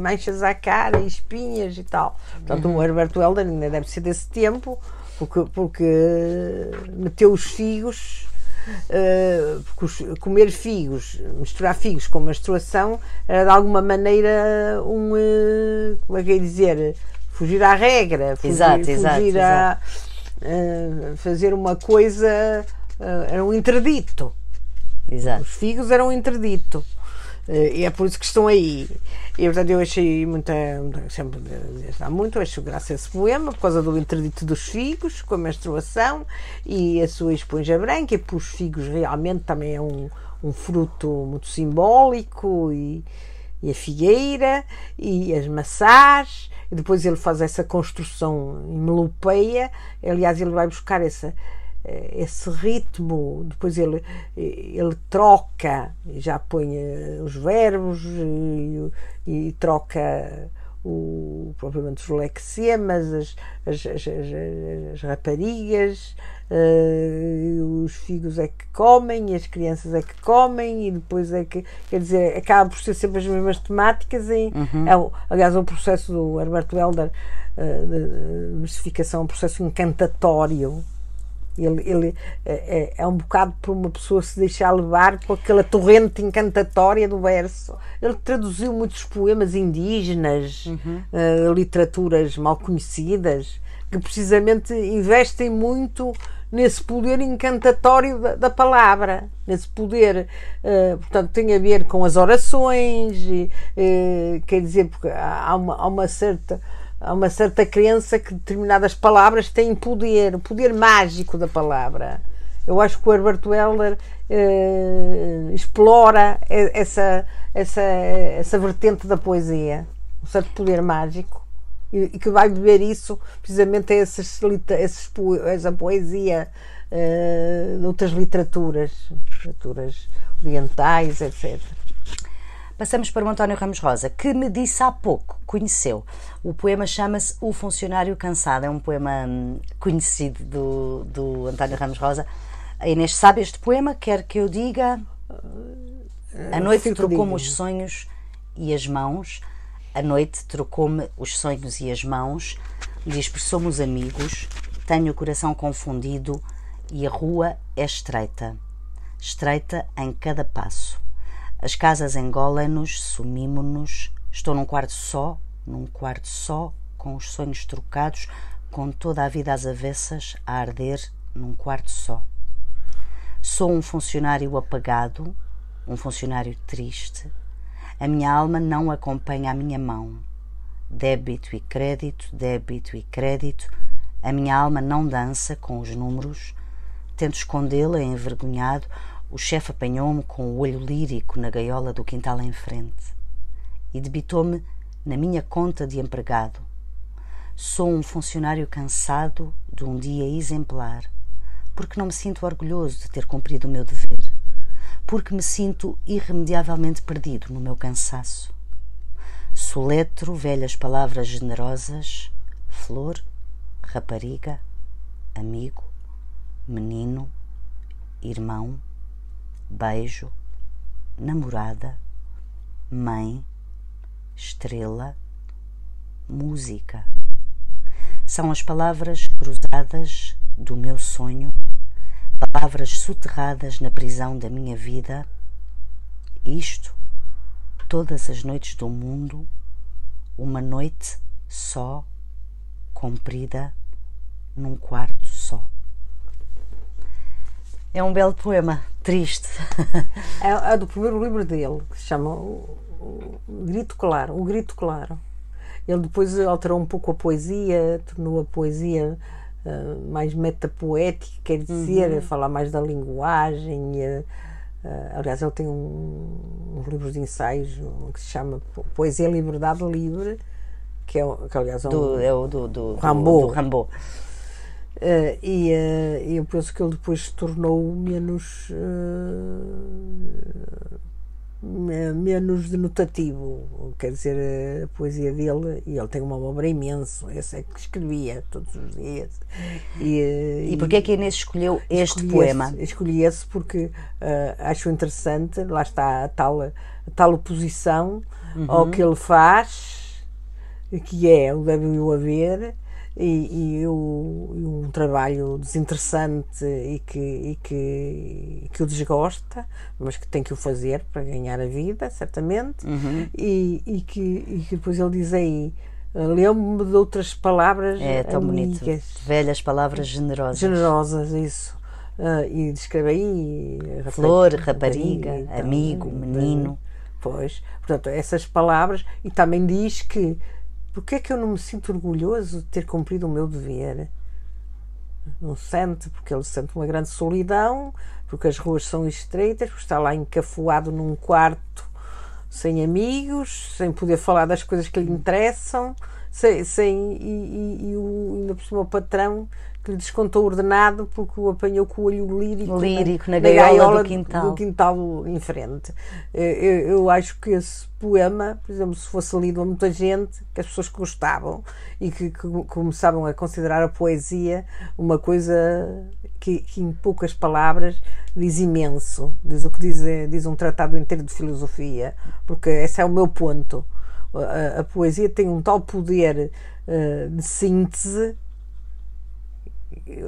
S2: manchas à cara e espinhas e tal. Portanto, o Herberto Helder ainda deve ser desse tempo, porque, porque meteu os figos uh, comer figos, misturar figos com menstruação era de alguma maneira um, uh, como é que é dizer, fugir à regra, fugir,
S1: exato, fugir exato, a.
S2: Uh, fazer uma coisa, era um interdito.
S1: Exato.
S2: Os figos eram um interdito. E é por isso que estão aí. E portanto eu achei muita, sempre há muito, acho graça a esse poema, por causa do interdito dos figos, com a menstruação e a sua esponja branca, e por os figos realmente também é um, um fruto muito simbólico, e, e a figueira, e as maçãs, e depois ele faz essa construção em melopeia, aliás ele vai buscar essa eh, esse ritmo, depois ele, ele troca, já põe eh, os verbos e, e troca o, propriamente os lexemas, as, as, as, as raparigas, uh, os filhos é que comem, as crianças é que comem, e depois é que, quer dizer, acaba por ser sempre as mesmas temáticas. E uhum. é, aliás, o processo do Herberto Helder uh, de mistificação é um processo encantatório ele, ele é, é, é, um bocado por uma pessoa se deixar levar com aquela torrente encantatória do verso. Ele traduziu muitos poemas indígenas, uhum. uh, literaturas mal conhecidas, que precisamente investem muito nesse poder encantatório da, da palavra, nesse poder, uh, portanto, tem a ver com as orações, e, uh, quer dizer, porque há uma, há uma certa há uma certa crença que determinadas palavras têm poder, o poder mágico da palavra. Eu acho que o Herberto Helder eh, explora essa, essa, essa vertente da poesia, um certo poder mágico, e, e que vai beber isso precisamente a esses, esses, essa poesia eh, de outras literaturas, literaturas orientais, etc.
S1: Passamos para o António Ramos Rosa, que me disse há pouco, conheceu. O poema chama-se O Funcionário Cansado, é um poema hum, conhecido do, do António Ramos Rosa. A Inês sabe este poema, quer que eu diga. A noite trocou-me os sonhos e as mãos. A noite trocou-me os sonhos e as mãos. Diz: somos amigos. Tenho o coração confundido e a rua é estreita. Estreita em cada passo. As casas engolem-nos, sumimo-nos. Estou num quarto só, num quarto só, com os sonhos trocados, com toda a vida às avessas a arder num quarto só. Sou um funcionário apagado, um funcionário triste. A minha alma não acompanha a minha mão. Débito e crédito, débito e crédito. A minha alma não dança com os números. Tento escondê-la envergonhado. O chefe apanhou-me com o olho lírico na gaiola do quintal em frente e debitou-me na minha conta de empregado. Sou um funcionário cansado de um dia exemplar, porque não me sinto orgulhoso de ter cumprido o meu dever, porque me sinto irremediavelmente perdido no meu cansaço. Soletro velhas palavras generosas, flor, rapariga, amigo, menino, irmão, beijo, namorada, mãe, estrela, música. São as palavras cruzadas do meu sonho, palavras soterradas na prisão da minha vida. Isto, todas as noites do mundo, uma noite só, comprida num quarto. É um belo poema, triste.
S2: É, é do primeiro livro dele, que se chama o, o Grito Claro. O Grito Claro. Ele depois alterou um pouco a poesia, tornou a poesia uh, mais metapoética, quer dizer, uhum. falar mais da linguagem. Uh, uh, aliás, ele tem um, uns livros de ensaios que se chama Poesia Liberdade Livre, que é, que, aliás, é, um,
S1: do, é o do, do,
S2: Rambo.
S1: Do, do Rambo.
S2: Uh, e uh, eu penso que ele depois se tornou menos uh, menos denotativo, quer dizer, a poesia dele, e ele tem uma obra imensa, esse é que escrevia todos os dias.
S1: E, e porquê é que a Inês escolheu este escolhi poema?
S2: Esse, escolhi esse porque acho interessante, lá está a tal, a tal oposição uhum. ao que ele faz, que é o deve o haver, e, e, o, um trabalho desinteressante e que, e que, que o desgosta, mas que tem que o fazer para ganhar a vida, certamente,
S1: uhum.
S2: e, e, que, e que depois ele diz aí. Lembro-me de outras palavras
S1: é, tão amigas. Bonito. Velhas palavras generosas.
S2: Generosas, isso. Uh, e descreve aí.
S1: Flor, rapariga, rapariga então, amigo, menino.
S2: Pois, portanto, essas palavras. E também diz que porque é que eu não me sinto orgulhoso de ter cumprido o meu dever? Não sente, porque ele sente uma grande solidão, porque as ruas são estreitas, porque está lá encafuado num quarto sem amigos, sem poder falar das coisas que lhe interessam, sem, sem e, e, e o, ainda por cima o patrão que lhe descontou ordenado porque o apanhou com o olho lírico,
S1: lírico na, na, gaiola, gaiola do, quintal.
S2: do quintal em frente. Eh, eu, eu, acho que esse poema, por exemplo, se fosse lido a muita gente, que as pessoas gostavam e que, que começavam a considerar a poesia uma coisa que, que, em poucas palavras diz imenso, diz o que diz, diz um tratado inteiro de filosofia, porque esse é o meu ponto. A, a poesia tem um tal poder uh, de síntese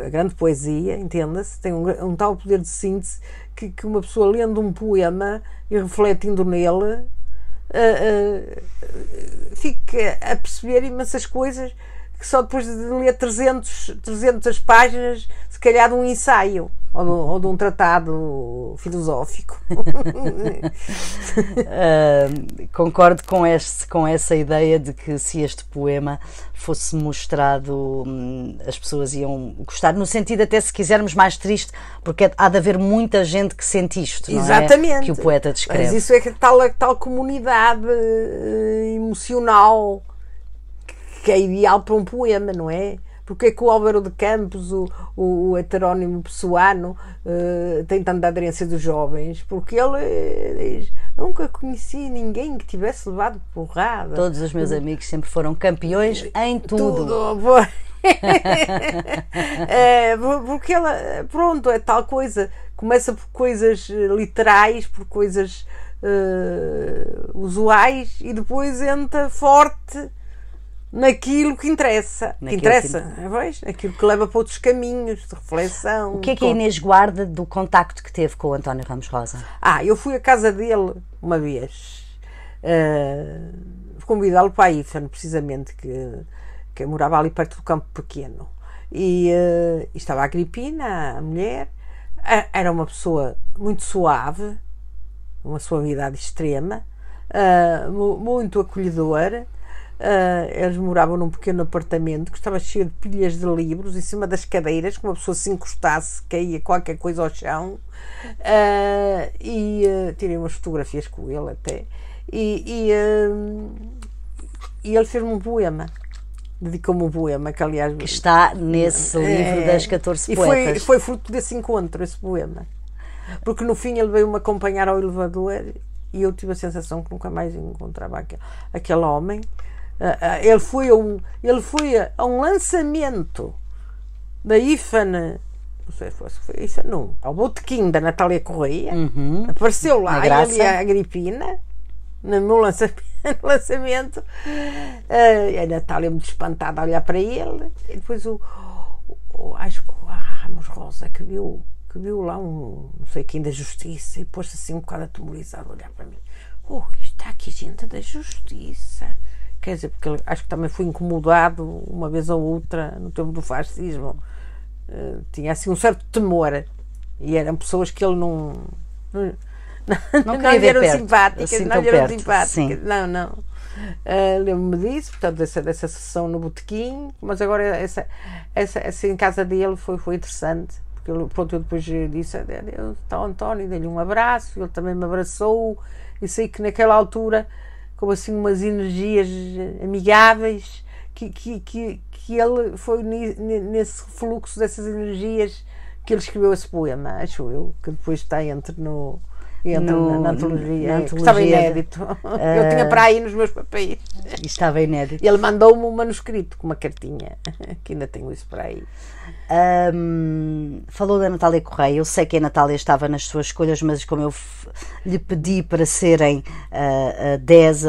S2: a grande poesia, entenda-se, tem um, um, tal poder de síntese que, que, uma pessoa lendo um poema e refletindo nele uh, uh, fica a perceber imensas coisas que só depois de ler 300, 300 páginas, se calhar de um ensaio ou de, ou de um tratado filosófico.
S1: uh, concordo com, este, com essa ideia de que se este poema fosse mostrado, hum, as pessoas iam gostar, no sentido até se quisermos mais triste, porque há de haver muita gente que sente isto,
S2: Exatamente.
S1: É? que o poeta descreve.
S2: Mas isso é que tal, tal comunidade uh, emocional que é ideal para um poema, não é? Porque é que o Álvaro de Campos, o, o, o heterónimo pessoano, uh, tem tanta aderência dos jovens? Porque ele diz: Nunca conheci ninguém que tivesse levado porrada.
S1: Todos os meus amigos sempre foram campeões em tudo.
S2: tudo. é, porque ela, pronto, é tal coisa. Começa por coisas literais, por coisas uh, usuais e depois entra forte naquilo que interessa. Naquilo que interessa, que... Vejo, aquilo que leva para outros caminhos de reflexão.
S1: O que é que a Inês guarda do contacto que teve com o António Ramos Rosa?
S2: Ah, eu fui à casa dele uma vez. Uh, convidá-lo para a IFAN, precisamente, que, que morava ali perto do campo pequeno. E, uh, e estava a Agripina, a mulher, era uma pessoa muito suave, uma suavidade extrema, uh, muito acolhedora. Uh, eles moravam num pequeno apartamento que estava cheio de pilhas de livros em cima das cadeiras, que uma pessoa se encostasse, caía qualquer coisa ao chão. Uh, e tirei umas fotografias com ele até. E, e, e ele fez-me um poema dedicou-me um poema que aliás
S1: que está nesse livro é, das 14 poetas
S2: e foi, foi fruto desse encontro esse poema porque no fim ele veio-me acompanhar ao elevador e eu tive a sensação que nunca mais encontrava aquele, aquele homem. Uh, uh, ele foi, a um, ele foi a, a um lançamento da IFAN, não sei se foi, IFAN, não, ao botequim da Natália Correia. Uhum. Apareceu lá ele e a Agripina no meu lançamento. lançamento. Uh, a Natália muito espantada a olhar para ele. E depois o, o, o acho que o Ramos Rosa que viu que viu lá um, não sei quem da justiça e pôs-se assim um bocado atemorizado a olhar para mim. Oh, está aqui gente da justiça. Quer dizer, porque acho que também foi incomodado uma vez ou outra no tempo do fascismo. Uh, tinha assim um certo temor. E eram pessoas que ele não. Não,
S1: não, não eram perto,
S2: simpáticas. Assim não eram simpáticas. Sim. Não, não. Uh, Lembro-me disso, portanto, dessa, dessa sessão no botequim, mas agora essa, essa, essa em casa dele foi, foi interessante porque ele, pronto, eu depois disse, está o António, dei-lhe um abraço, ele também me abraçou, e sei que naquela altura, como assim umas energias amigáveis, que, que, que, que ele foi nesse fluxo dessas energias que ele escreveu esse poema, acho eu, que depois está entre no entra no, na, na, antologia, na antologia estava inédito. Uh, eu tinha para aí nos meus papéis.
S1: Estava inédito.
S2: Ele mandou-me um manuscrito com uma cartinha, que ainda tenho isso para aí.
S1: Um, falou da Natália Correia. Eu sei que a Natália estava nas suas escolhas, mas como eu lhe pedi para serem uh, uh, 10, uh,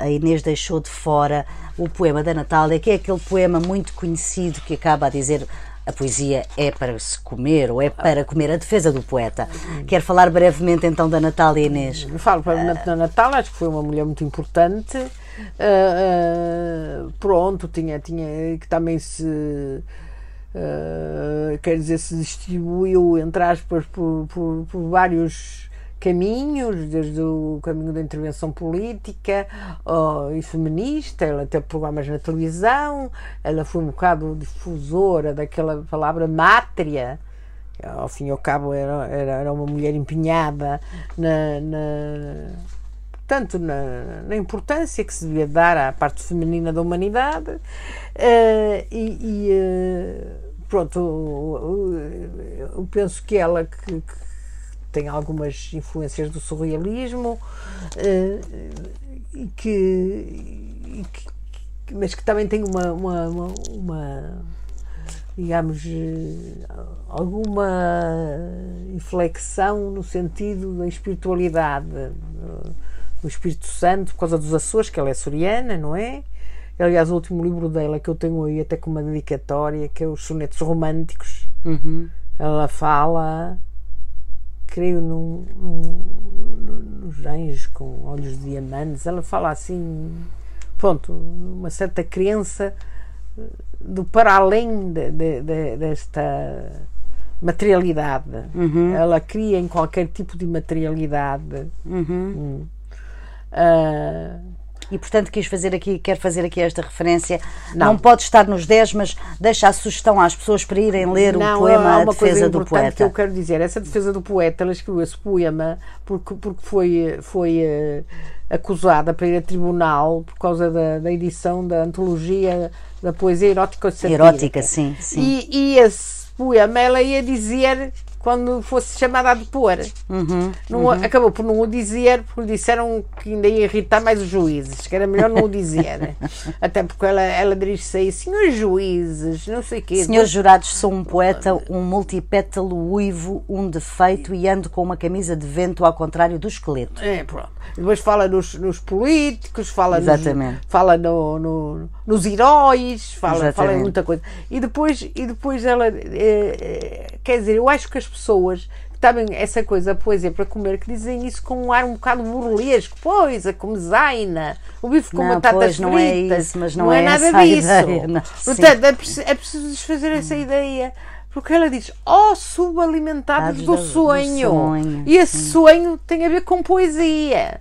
S1: a Inês deixou de fora o poema da Natália, que é aquele poema muito conhecido que acaba a dizer a poesia é para se comer ou é para comer a defesa do poeta. Quer falar brevemente então da Natália Inês?
S2: Falo brevemente da Natália, acho que foi uma mulher muito importante. Uh, uh, pronto, tinha, tinha que também se. Uh, quer dizer, se distribuiu, entre aspas, por, por, por vários caminhos, desde o caminho da intervenção política oh, e feminista, ela teve programas na televisão, ela foi um bocado difusora daquela palavra mátria, ao fim e ao cabo era, era, era uma mulher empenhada na, na tanto na, na, importância que se devia dar à parte feminina da humanidade uh, e, e uh, pronto eu, penso que ela que, que tem algumas influências do surrealismo, uh, que, que, mas que também tem uma, uma, uma, uma digamos, eh, alguma inflexão no sentido da espiritualidade do Espírito Santo, por causa dos Açores, que ela é soriana, não é? Aliás, o último livro dela que eu tenho aí, até com uma dedicatória, que é Os Sonetos Românticos, uhum. ela fala creio num, num, nos anjos com olhos de diamantes. Ela fala assim, pronto, uma certa crença eh, do para além de, de, de, desta materialidade. Uhum. Ela cria em qualquer tipo de materialidade. Uhum. Hum.
S1: Uh, e portanto quis fazer aqui, quer fazer aqui esta referência. Não, não pode estar nos 10, mas deixa a sugestão às pessoas para irem ler não, o poema A Defesa do Poeta.
S2: que eu quero dizer, essa defesa do poeta, ela escreveu esse poema porque, porque foi, foi uh, acusada para ir a tribunal por causa da, da edição da antologia da poesia erótica
S1: Erótica, sim, sim.
S2: E, e esse poema ela ia dizer quando fosse chamada a depor. Uhum, não, uhum. Acabou por não o dizer, porque disseram que ainda ia irritar mais os juízes, que era melhor não o dizer. Até porque ela, ela dirige-se aí, senhores juízes, não sei o quê.
S1: Senhores jurados, sou um poeta, um multipétalo uivo, um defeito e ando com uma camisa de vento ao contrário do esqueleto.
S2: É, pronto. Depois fala nos, nos políticos, fala, Exatamente. Nos, fala no, no, nos heróis, fala, fala em muita coisa. E depois, e depois ela, é, é, quer dizer, eu acho que as pessoas também essa coisa, a poesia para comer, que dizem isso com um ar um bocado burlesco. Pois, a comezaina, o bife com
S1: Não,
S2: batatas
S1: pois,
S2: fritas.
S1: não é isso, mas não
S2: é,
S1: é
S2: nada disso.
S1: ideia, não.
S2: Portanto, é preciso, é preciso desfazer essa ideia. Porque ela diz, oh, subalimentados do,
S1: do- do
S2: sonho.
S1: sonho,
S2: E esse sonho tem a ver com poesia.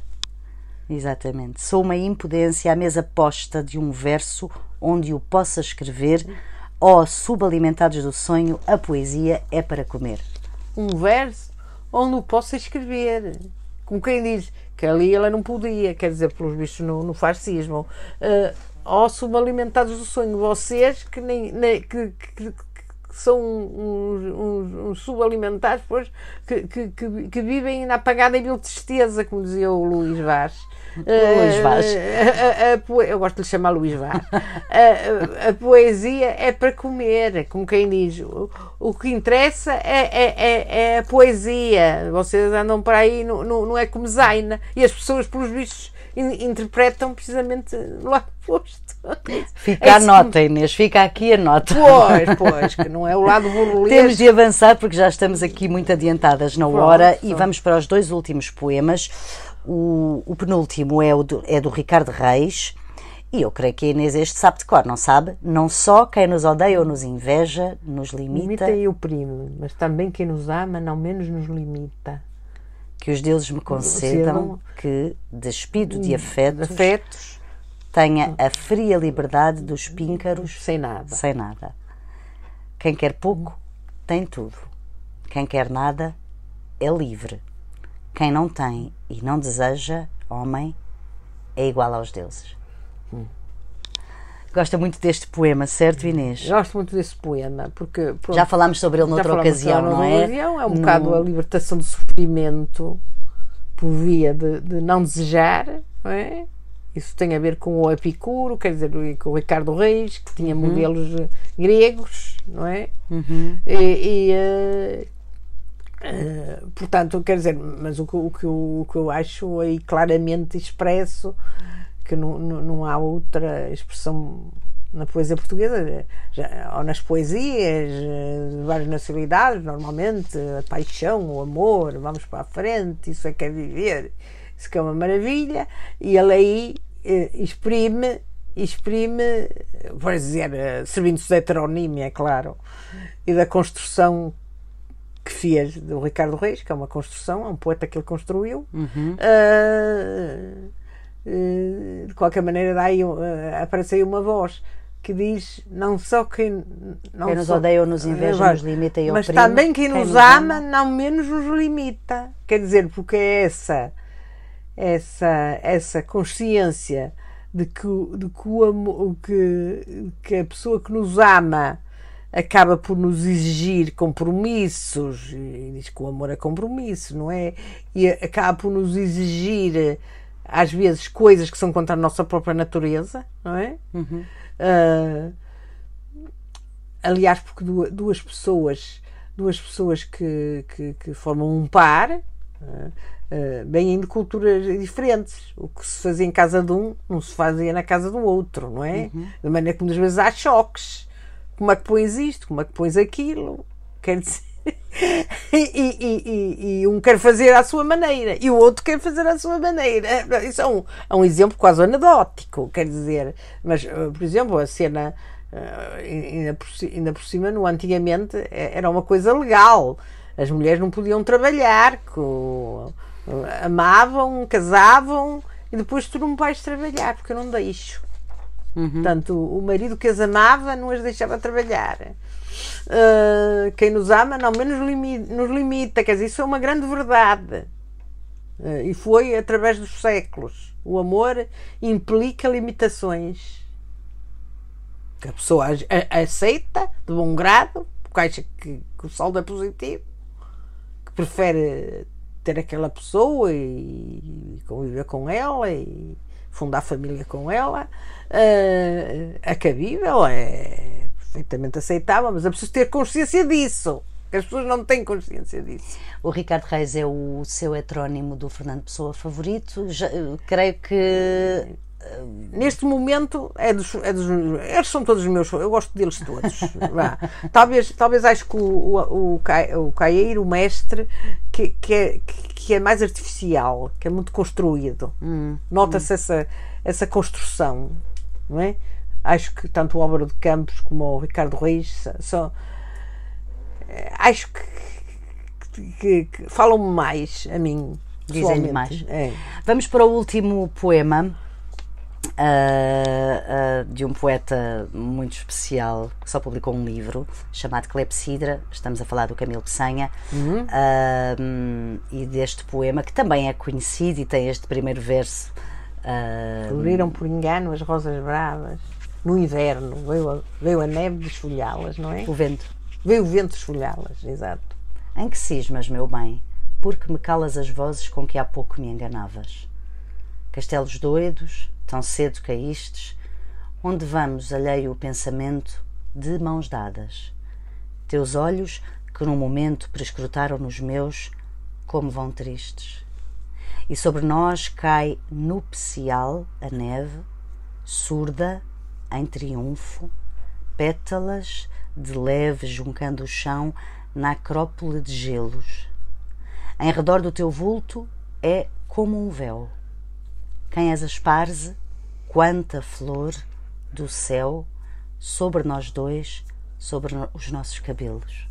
S1: Exatamente. Sou uma impudência à mesa posta de um verso onde o possa escrever. Ó subalimentados do sonho, a poesia é para comer.
S2: Um verso onde o possa escrever. Como quem diz que ali ela não podia, quer dizer, pelos bichos no, no fascismo. Uh, ó subalimentados do sonho, vocês que, nem, nem- que, que- que são uns, uns- uns subalimentados, pois, que, que, que, que vivem na apagada e vil tristeza, como dizia o Luís Vaz.
S1: Luís Vaz.
S2: A- a- a eu gosto de lhe chamar Luís Vaz. A, poesia é para comer, como quem diz. O, o que interessa é, é, é, é a poesia. Vocês andam por aí, não, não, não é como Zaina. E as pessoas, pelos bichos, in- interpretam precisamente lá posto.
S1: Fica
S2: É
S1: a nota, Inês, fica aqui a nota.
S2: Pois, pois, que não é o lado burlesco.
S1: Temos de avançar porque já estamos aqui muito adiantadas na
S2: Pronto,
S1: hora e vamos para os dois últimos poemas. O, o penúltimo é, o do, é do Ricardo Reis e eu creio que a Inês este sabe de cor, não sabe? Não só quem nos odeia ou nos inveja, nos limita,
S2: Limita e oprime, mas também quem nos ama não menos nos limita.
S1: que os deuses me concedam que, despido de
S2: De
S1: afetos,
S2: afetos,
S1: tenha a fria liberdade dos píncaros
S2: sem nada.
S1: sem nada. Quem quer pouco, tem tudo. Quem quer nada, é livre. Quem não tem e não deseja, homem, é igual aos deuses. Gosta muito deste poema, certo, Inês?
S2: Gosto muito desse poema, porque pronto,
S1: Já falámos sobre ele noutra ocasião,
S2: noutra
S1: não é?
S2: ocasião, é um
S1: No-
S2: bocado a libertação do sofrimento por via de, de não desejar, não é? Isso tem a ver com o Epicuro, quer dizer, com o Ricardo Reis, que tinha
S1: Uhum.
S2: modelos eh, gregos, não é? E, e, eh, eh, portanto, quer dizer, mas o que, o, que, eu- o que eu acho aí claramente expresso, que não, não, não há outra expressão na poesia portuguesa, já- ou nas poesias eh, de várias nacionalidades, normalmente, a paixão, o amor, vamos para a frente, isso é que é viver, isso que é uma maravilha, e ele aí eh, exprime, exprime, por dizer, eh, servindo-se da heteronímia, é claro, e da construção que fez do Ricardo Reis, que é uma construção, é um poeta que ele construiu. Ah, eh, de qualquer maneira, dá aí, um- eh, aparece aí uma voz que diz não só quem não
S1: Quem nos
S2: só-
S1: odeia ou nos inveja, nos limita e
S2: mas
S1: oprime.
S2: também quem,
S1: Quem
S2: nos
S1: nos
S2: ama,
S1: ama.
S2: não menos nos limita quer dizer porque é essa essa essa consciência de que, de que, o que, que a pessoa que nos ama acaba por nos exigir compromissos, e diz que o amor é compromisso, não é? E acaba por nos exigir, às vezes, coisas que são contra a nossa própria natureza, não é? Ah, aliás, porque du- duas pessoas, duas pessoas que, que, que formam um par, ah, ah, vêm de culturas diferentes. O que se fazia em casa de um, não se fazia na casa do outro, não é? De maneira que muitas vezes há choques. Como é que pões isto? Como é que pões aquilo? Quer dizer. E, e- e- e- um quer fazer à sua maneira e o outro quer fazer à sua maneira. Isso é um, é um exemplo quase anedótico, quer dizer. Mas, eh, por exemplo, a cena, eh, ainda por, ainda por cima, no antigamente, eh, era uma coisa legal. As mulheres não podiam trabalhar, co- amavam, casavam e depois tu não vais trabalhar porque eu não deixo. Portanto, o marido que as amava não as deixava trabalhar. Ah, quem nos ama não menos limi- nos limita, quer dizer, isso é uma grande verdade. Ah, e foi através dos séculos. O amor implica limitações. Que a pessoa aceita de bom grado, porque acha que, que o saldo é positivo, que prefere ter aquela pessoa e, conviver com ela e fundar família com ela. Ah, é cabível, é perfeitamente aceitável, mas é preciso ter consciência disso. As pessoas não têm consciência disso.
S1: O Ricardo Reis é o seu heterónimo do Fernando Pessoa favorito. Já- creio que
S2: neste momento é dos, é dos eles são todos os meus eu gosto deles todos talvez talvez acho que o o, o, o Caeiro o mestre que, que, é, que é mais artificial que é muito construído. Hum, nota-se hum. essa essa construção não é? Acho que tanto o Álvaro de Campos como o Ricardo Reis são eh, acho que, que, que falam-me mais a mim
S1: dizem mais. É. vamos para o último poema Uh, uh, de um poeta muito especial que só publicou um livro chamado Clepsidra. Estamos a falar do Camilo Peçanha uhum. uh, e deste poema que também é conhecido e tem este primeiro verso.
S2: Floriram por engano as rosas bravas. No inverno veio a, veio a neve desfolhá-las, não é?
S1: O vento.
S2: Veio o vento desfolhá-las, exato.
S1: Em que cismas, meu bem? Porque me calas as vozes com que há pouco me enganavas? Castelos doidos, tão cedo caístes, onde vamos alheio o pensamento de mãos dadas. Teus olhos, que num momento prescrutaram nos meus, como vão tristes. E sobre nós cai nupcial a neve, surda, em triunfo, pétalas de leve juncando o chão na acrópole de gelos. Em redor do teu vulto é como um véu. Quem as esparze quanta flor do céu sobre nós dois, sobre os nossos cabelos.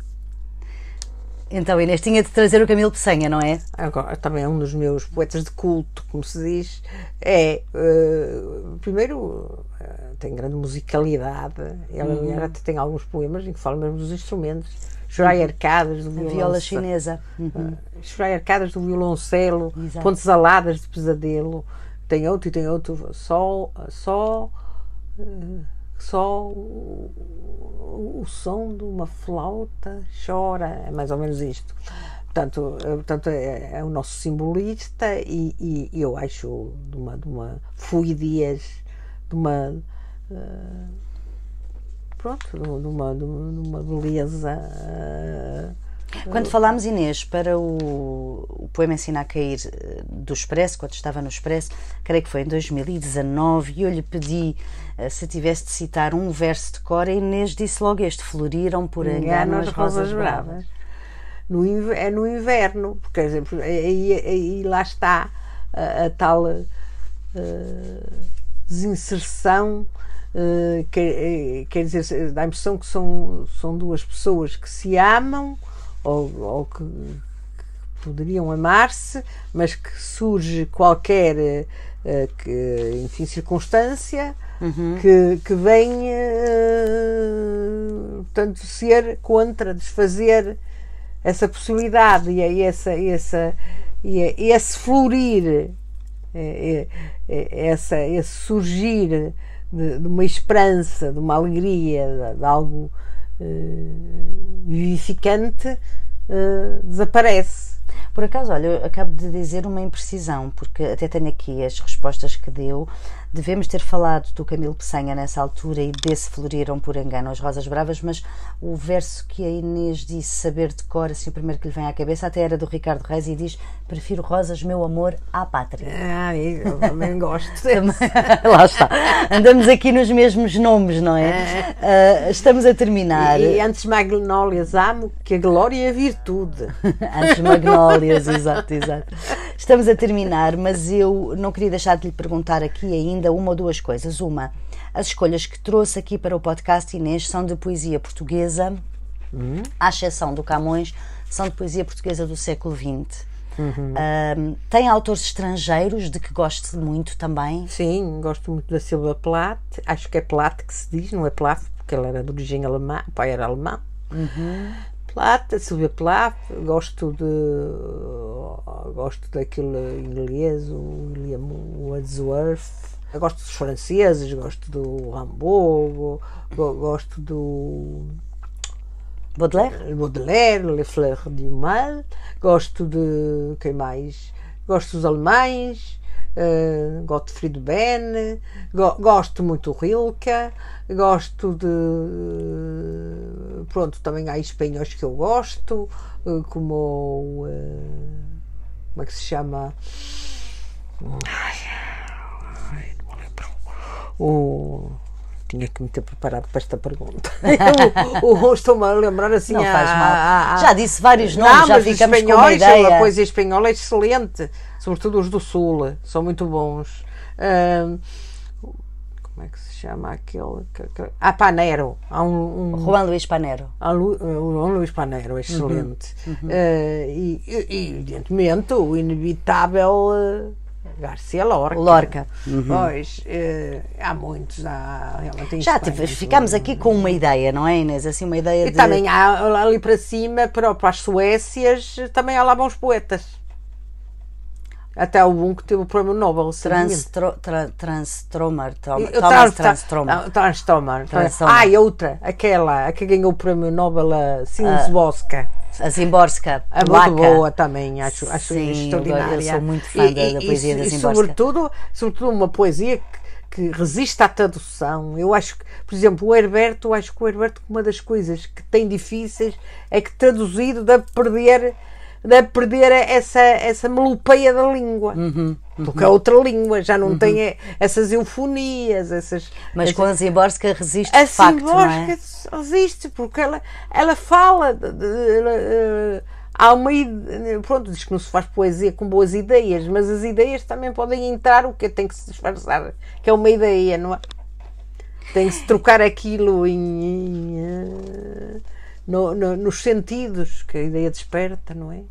S1: Então, Inês, tinha de trazer o Camilo Peçanha, não é?
S2: Agora, também é um dos meus poetas de culto, como se diz. É, uh, primeiro, uh, tem grande musicalidade. Ela uhum. até tem alguns poemas em que fala mesmo dos instrumentos. Uhum. arcadas do violoncelo.
S1: Viola chinesa. Uhum.
S2: Uh, arcadas do violoncelo. Exato. Pontes aladas de pesadelo tem outro e tem outro só só só o, o som de uma flauta chora. É mais ou menos isto. Portanto, é, portanto é, é o nosso simbolista e, e, eu acho de uma, de uma fluidez de uma uh, pronto de uma, de uma beleza uh,
S1: quando falámos, Inês, para o, o poema Ensina a Cair eh, do Expresso, quando estava no Expresso, creio que foi em 2019, e eu lhe pedi uh, se tivesse de citar um verso de cor, e Inês disse logo este: Floriram por engano as rosas, rosas bravas. bravas.
S2: No, é no inverno, porque exemplo, aí, aí lá está a, a tal uh, desinserção. Uh, quer, quer dizer, dá a impressão que são, são duas pessoas que se amam, ou, ou que, que, poderiam amar-se, mas que surge qualquer uh, que, enfim, circunstância uhum. que, que vem uh, portanto, ser contra, desfazer essa possibilidade e, e essa, essa, e, esse florir, essa, esse surgir de, de, uma esperança, de uma alegria, de, de algo vivificante uh, desaparece.
S1: Por acaso, olha, eu acabo de dizer uma imprecisão, porque até tenho aqui as respostas que deu Devemos ter falado do Camilo Peçanha nessa altura e desse floriram por engano as rosas bravas, mas o verso que a Inês disse saber de cor, assim, o primeiro que lhe vem à cabeça, até era do Ricardo Reis e diz: Prefiro rosas, meu amor, à pátria.
S2: Ah, eu também gosto.
S1: Lá está. Andamos aqui nos mesmos nomes, não é? Uh, estamos a terminar.
S2: E, e antes magnólias amo, que a glória e a virtude.
S1: antes magnólias, exato, exato. Estamos a terminar, mas eu não queria deixar de lhe perguntar aqui ainda ainda uma ou duas coisas. Uma, as escolhas que trouxe aqui para o podcast Inês são de poesia portuguesa, uhum. à exceção do Camões, são de poesia portuguesa do século XX. Uhum. Um, tem autores estrangeiros de que goste muito também?
S2: Sim, gosto muito da Silva Plath. Acho que é Plath que se diz, não é Plath, porque ela era de origem alemã, o pai era alemão. Uhum. Plath, Silvia Plath, gosto de gosto daquele inglês, o William Wordsworth, eu gosto dos franceses, gosto do Rambaud, gosto do
S1: Baudelaire,
S2: Baudelaire, Les Fleurs du Mal, gosto de quem mais? Gosto dos alemães, uh, Gottfried Benn, go, gosto muito do Rilke, gosto de pronto, também há espanhóis que eu gosto, uh, como uh, como é que se chama? Ai, o tinha que me ter preparado para esta pergunta. Estou-me a lembrar assim.
S1: Não faz mal. já disse vários nomes, não, já ficamos com uma ideia.
S2: A poesia espanhola é excelente, sobretudo os do Sul, são muito bons. Uh, como é que se chama aquele? Ah, Panero. Há um,
S1: um Juan Luís Panero.
S2: Lu, Juan Luís Panero, excelente. Uhum. Uhum. Uh, e, e, evidentemente, o inevitável. Uh, Garcia Lorca.
S1: Lorca.
S2: Uhum. Pois, eh, há muitos. Há,
S1: Já tive, ficámos aqui com uma ideia, não é, Inês? Assim, uma ideia
S2: e
S1: de...
S2: também há ali para cima, para, para as Suécias, também há lá bons poetas. Até o um que teve o prémio Nobel.
S1: Transtromer. Thomas Transtromer.
S2: Transtromer. Ah, e outra, aquela, a que ganhou o prémio Nobel, a Sinsboska.
S1: A Zimborska.
S2: É muito boa também, acho, acho
S1: Sim,
S2: extraordinária.
S1: Eu sou muito fã e, da, da, poesia e, da Zimborska.
S2: Sobretudo, sobretudo uma poesia que, que resiste à tradução. Eu acho que, por exemplo, o Herberto, eu acho que o Herberto, uma das coisas que tem difíceis é que traduzido deve perder deve perder essa, essa melopeia da língua. Uhum, uhum. Porque é outra língua, já não uhum. tem essas eufonias, essas.
S1: Mas
S2: essas...
S1: com a Zimborska resiste a de facto, não é?
S2: resiste, porque ela, ela fala. De, de, de, há uma pronto, diz que não se faz poesia com boas ideias, mas as ideias também podem entrar o que tem que se disfarçar, que é uma ideia, não é? Tem que se trocar aquilo em, em uh, no, no, nos sentidos que a ideia desperta, não é?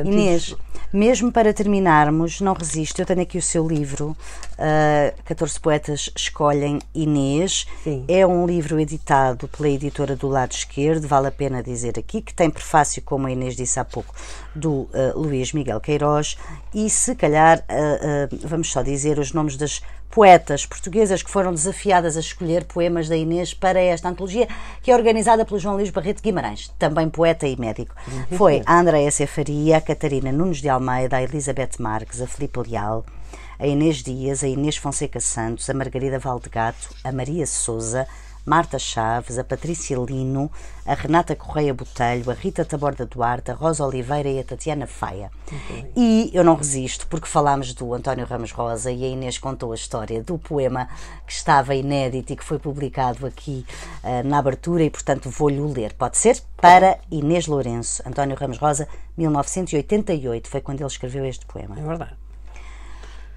S1: Inês, mesmo para terminarmos, não resisto, eu tenho aqui o seu livro, uh, 14 Poetas Escolhem Inês. Sim. É um livro editado pela editora do lado esquerdo, vale a pena dizer aqui, que tem prefácio, como a Inês disse há pouco, do uh, Luís Miguel Queiroz. E se calhar, uh, vamos só dizer os nomes das poetas portuguesas que foram desafiadas a escolher poemas da Inês para esta antologia, que é organizada pelo João Luís Barreto Guimarães, também poeta e médico. Foi a Andréa Cefaria, a Catarina Nunes de Almeida, a Elizabeth Marques, a Filipe Leal, a Inês Dias, a Inês Fonseca Santos, a Margarida Valdegato, a Maria Souza, Marta Chaves, a Patrícia Lino, a Renata Correia Botelho, a Rita Taborda Duarte, a Rosa Oliveira e a Tatiana Faia. E eu não resisto, porque falámos do António Ramos Rosa e a Inês contou a história do poema que estava inédito e que foi publicado aqui uh, na abertura e, portanto, vou-lhe ler. Pode ser? Para Inês Lourenço, António Ramos Rosa, 1988, foi quando ele escreveu este poema.
S2: É verdade.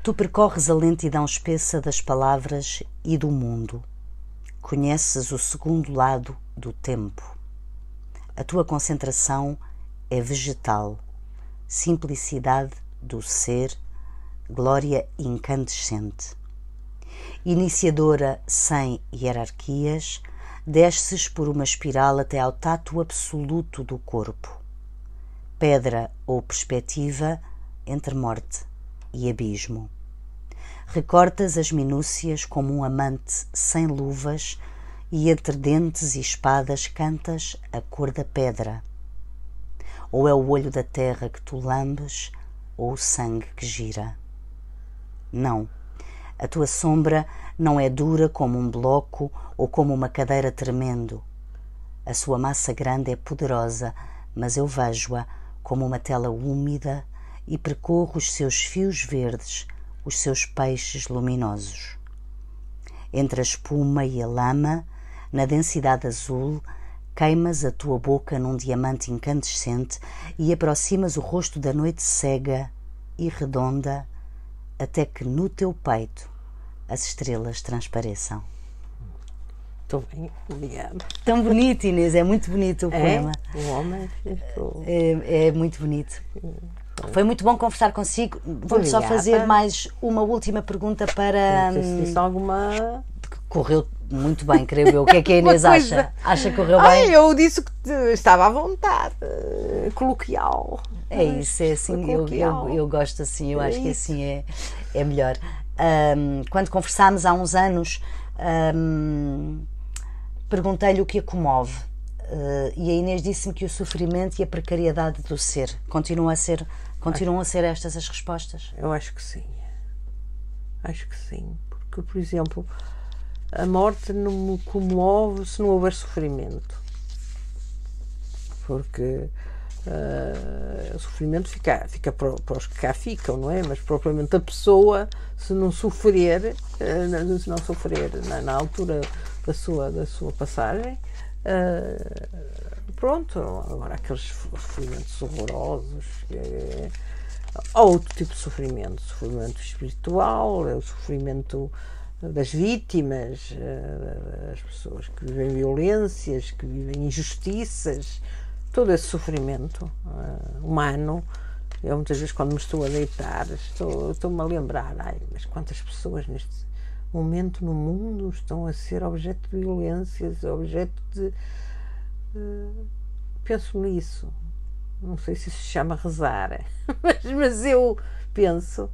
S1: Tu percorres a lentidão espessa das palavras e do mundo conheces o segundo lado do tempo. A tua concentração é vegetal, simplicidade do ser, glória incandescente. Iniciadora sem hierarquias, desces por uma espiral até ao tato absoluto do corpo. Pedra ou perspectiva entre morte e abismo. Recortas as minúcias como um amante sem luvas e entre dentes e espadas cantas a cor da pedra. Ou é o olho da terra que tu lambes ou o sangue que gira. Não, a tua sombra não é dura como um bloco ou como uma cadeira tremendo. A sua massa grande é poderosa, mas eu vejo-a como uma tela úmida e percorro os seus fios verdes os seus peixes luminosos. Entre a espuma e a lama, na densidade azul, queimas a tua boca num diamante incandescente e aproximas o rosto da noite cega e redonda até que no teu peito as estrelas transpareçam.
S2: Estou bem, obrigada.
S1: Tão bonito, Inês, é muito bonito o
S2: é?
S1: poema.
S2: O homem
S1: é, é muito bonito. Foi muito bom conversar consigo. Vou-lhe só fazer mais uma última pergunta para.
S2: Não sei se hum, alguma.
S1: Correu muito bem, creio eu. O que é que a Inês acha? Acha que correu bem?
S2: Ai, eu disse que estava à vontade, coloquial.
S1: É isso, é assim, eu, eu, eu, gosto assim, eu é acho isso. que assim é, é melhor. Um, quando conversámos há uns anos, um, perguntei-lhe o que a comove. Uh, e a Inês disse-me que o sofrimento e a precariedade do ser continuam a ser continuam a ser estas as respostas.
S2: Eu acho que sim. Acho que sim, porque por exemplo, a morte não me comove se não houver sofrimento. Porque Uh, o sofrimento fica, fica para, para, os que cá ficam, não é? Mas propriamente a pessoa, se não sofrer, uh, se não sofrer na, na, altura da sua, da sua passagem, uh, pronto, agora aqueles sofrimentos horrorosos, é, outro tipo de sofrimento, sofrimento espiritual, é o sofrimento das vítimas, das pessoas que vivem violências, que vivem injustiças, todo esse sofrimento uh, humano. Eu muitas vezes quando me estou a deitar estou, estou-me a lembrar, ai, mas quantas pessoas neste momento no mundo estão a ser objeto de violências, objeto de. Penso nisso. Não sei se se chama rezar, mas, mas eu penso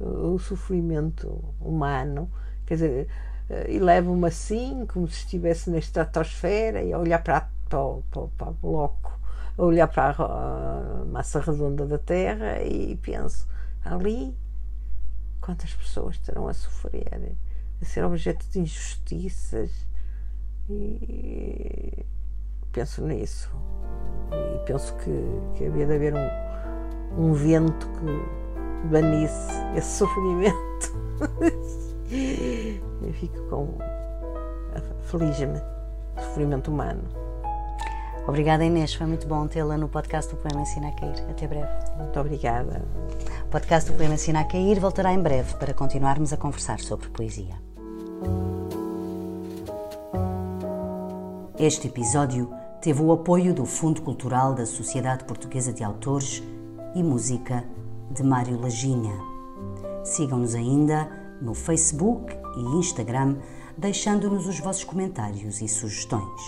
S2: o sofrimento humano, quer dizer, uh, e levo-me assim, como se estivesse na estratosfera e a olhar para para para, para o bloco, a olhar para a massa redonda da Terra e penso, ali quantas pessoas estarão a sofrer, a ser objeto de injustiças e penso nisso e penso que, que havia de haver um, um vento que banisse esse sofrimento. Eu fico com feliz-me sofrimento humano.
S1: Obrigada, Inês. Foi muito bom tê-la no podcast do Poema Ensina a Cair. Até breve.
S2: Muito obrigada.
S1: O podcast do Poema Ensina a Cair voltará em breve para continuarmos a conversar sobre poesia. Este episódio teve o apoio do Fundo Cultural da Sociedade Portuguesa de Autores e Música de Mário Laginha. Sigam-nos ainda no Facebook e Instagram, deixando-nos os vossos comentários e sugestões.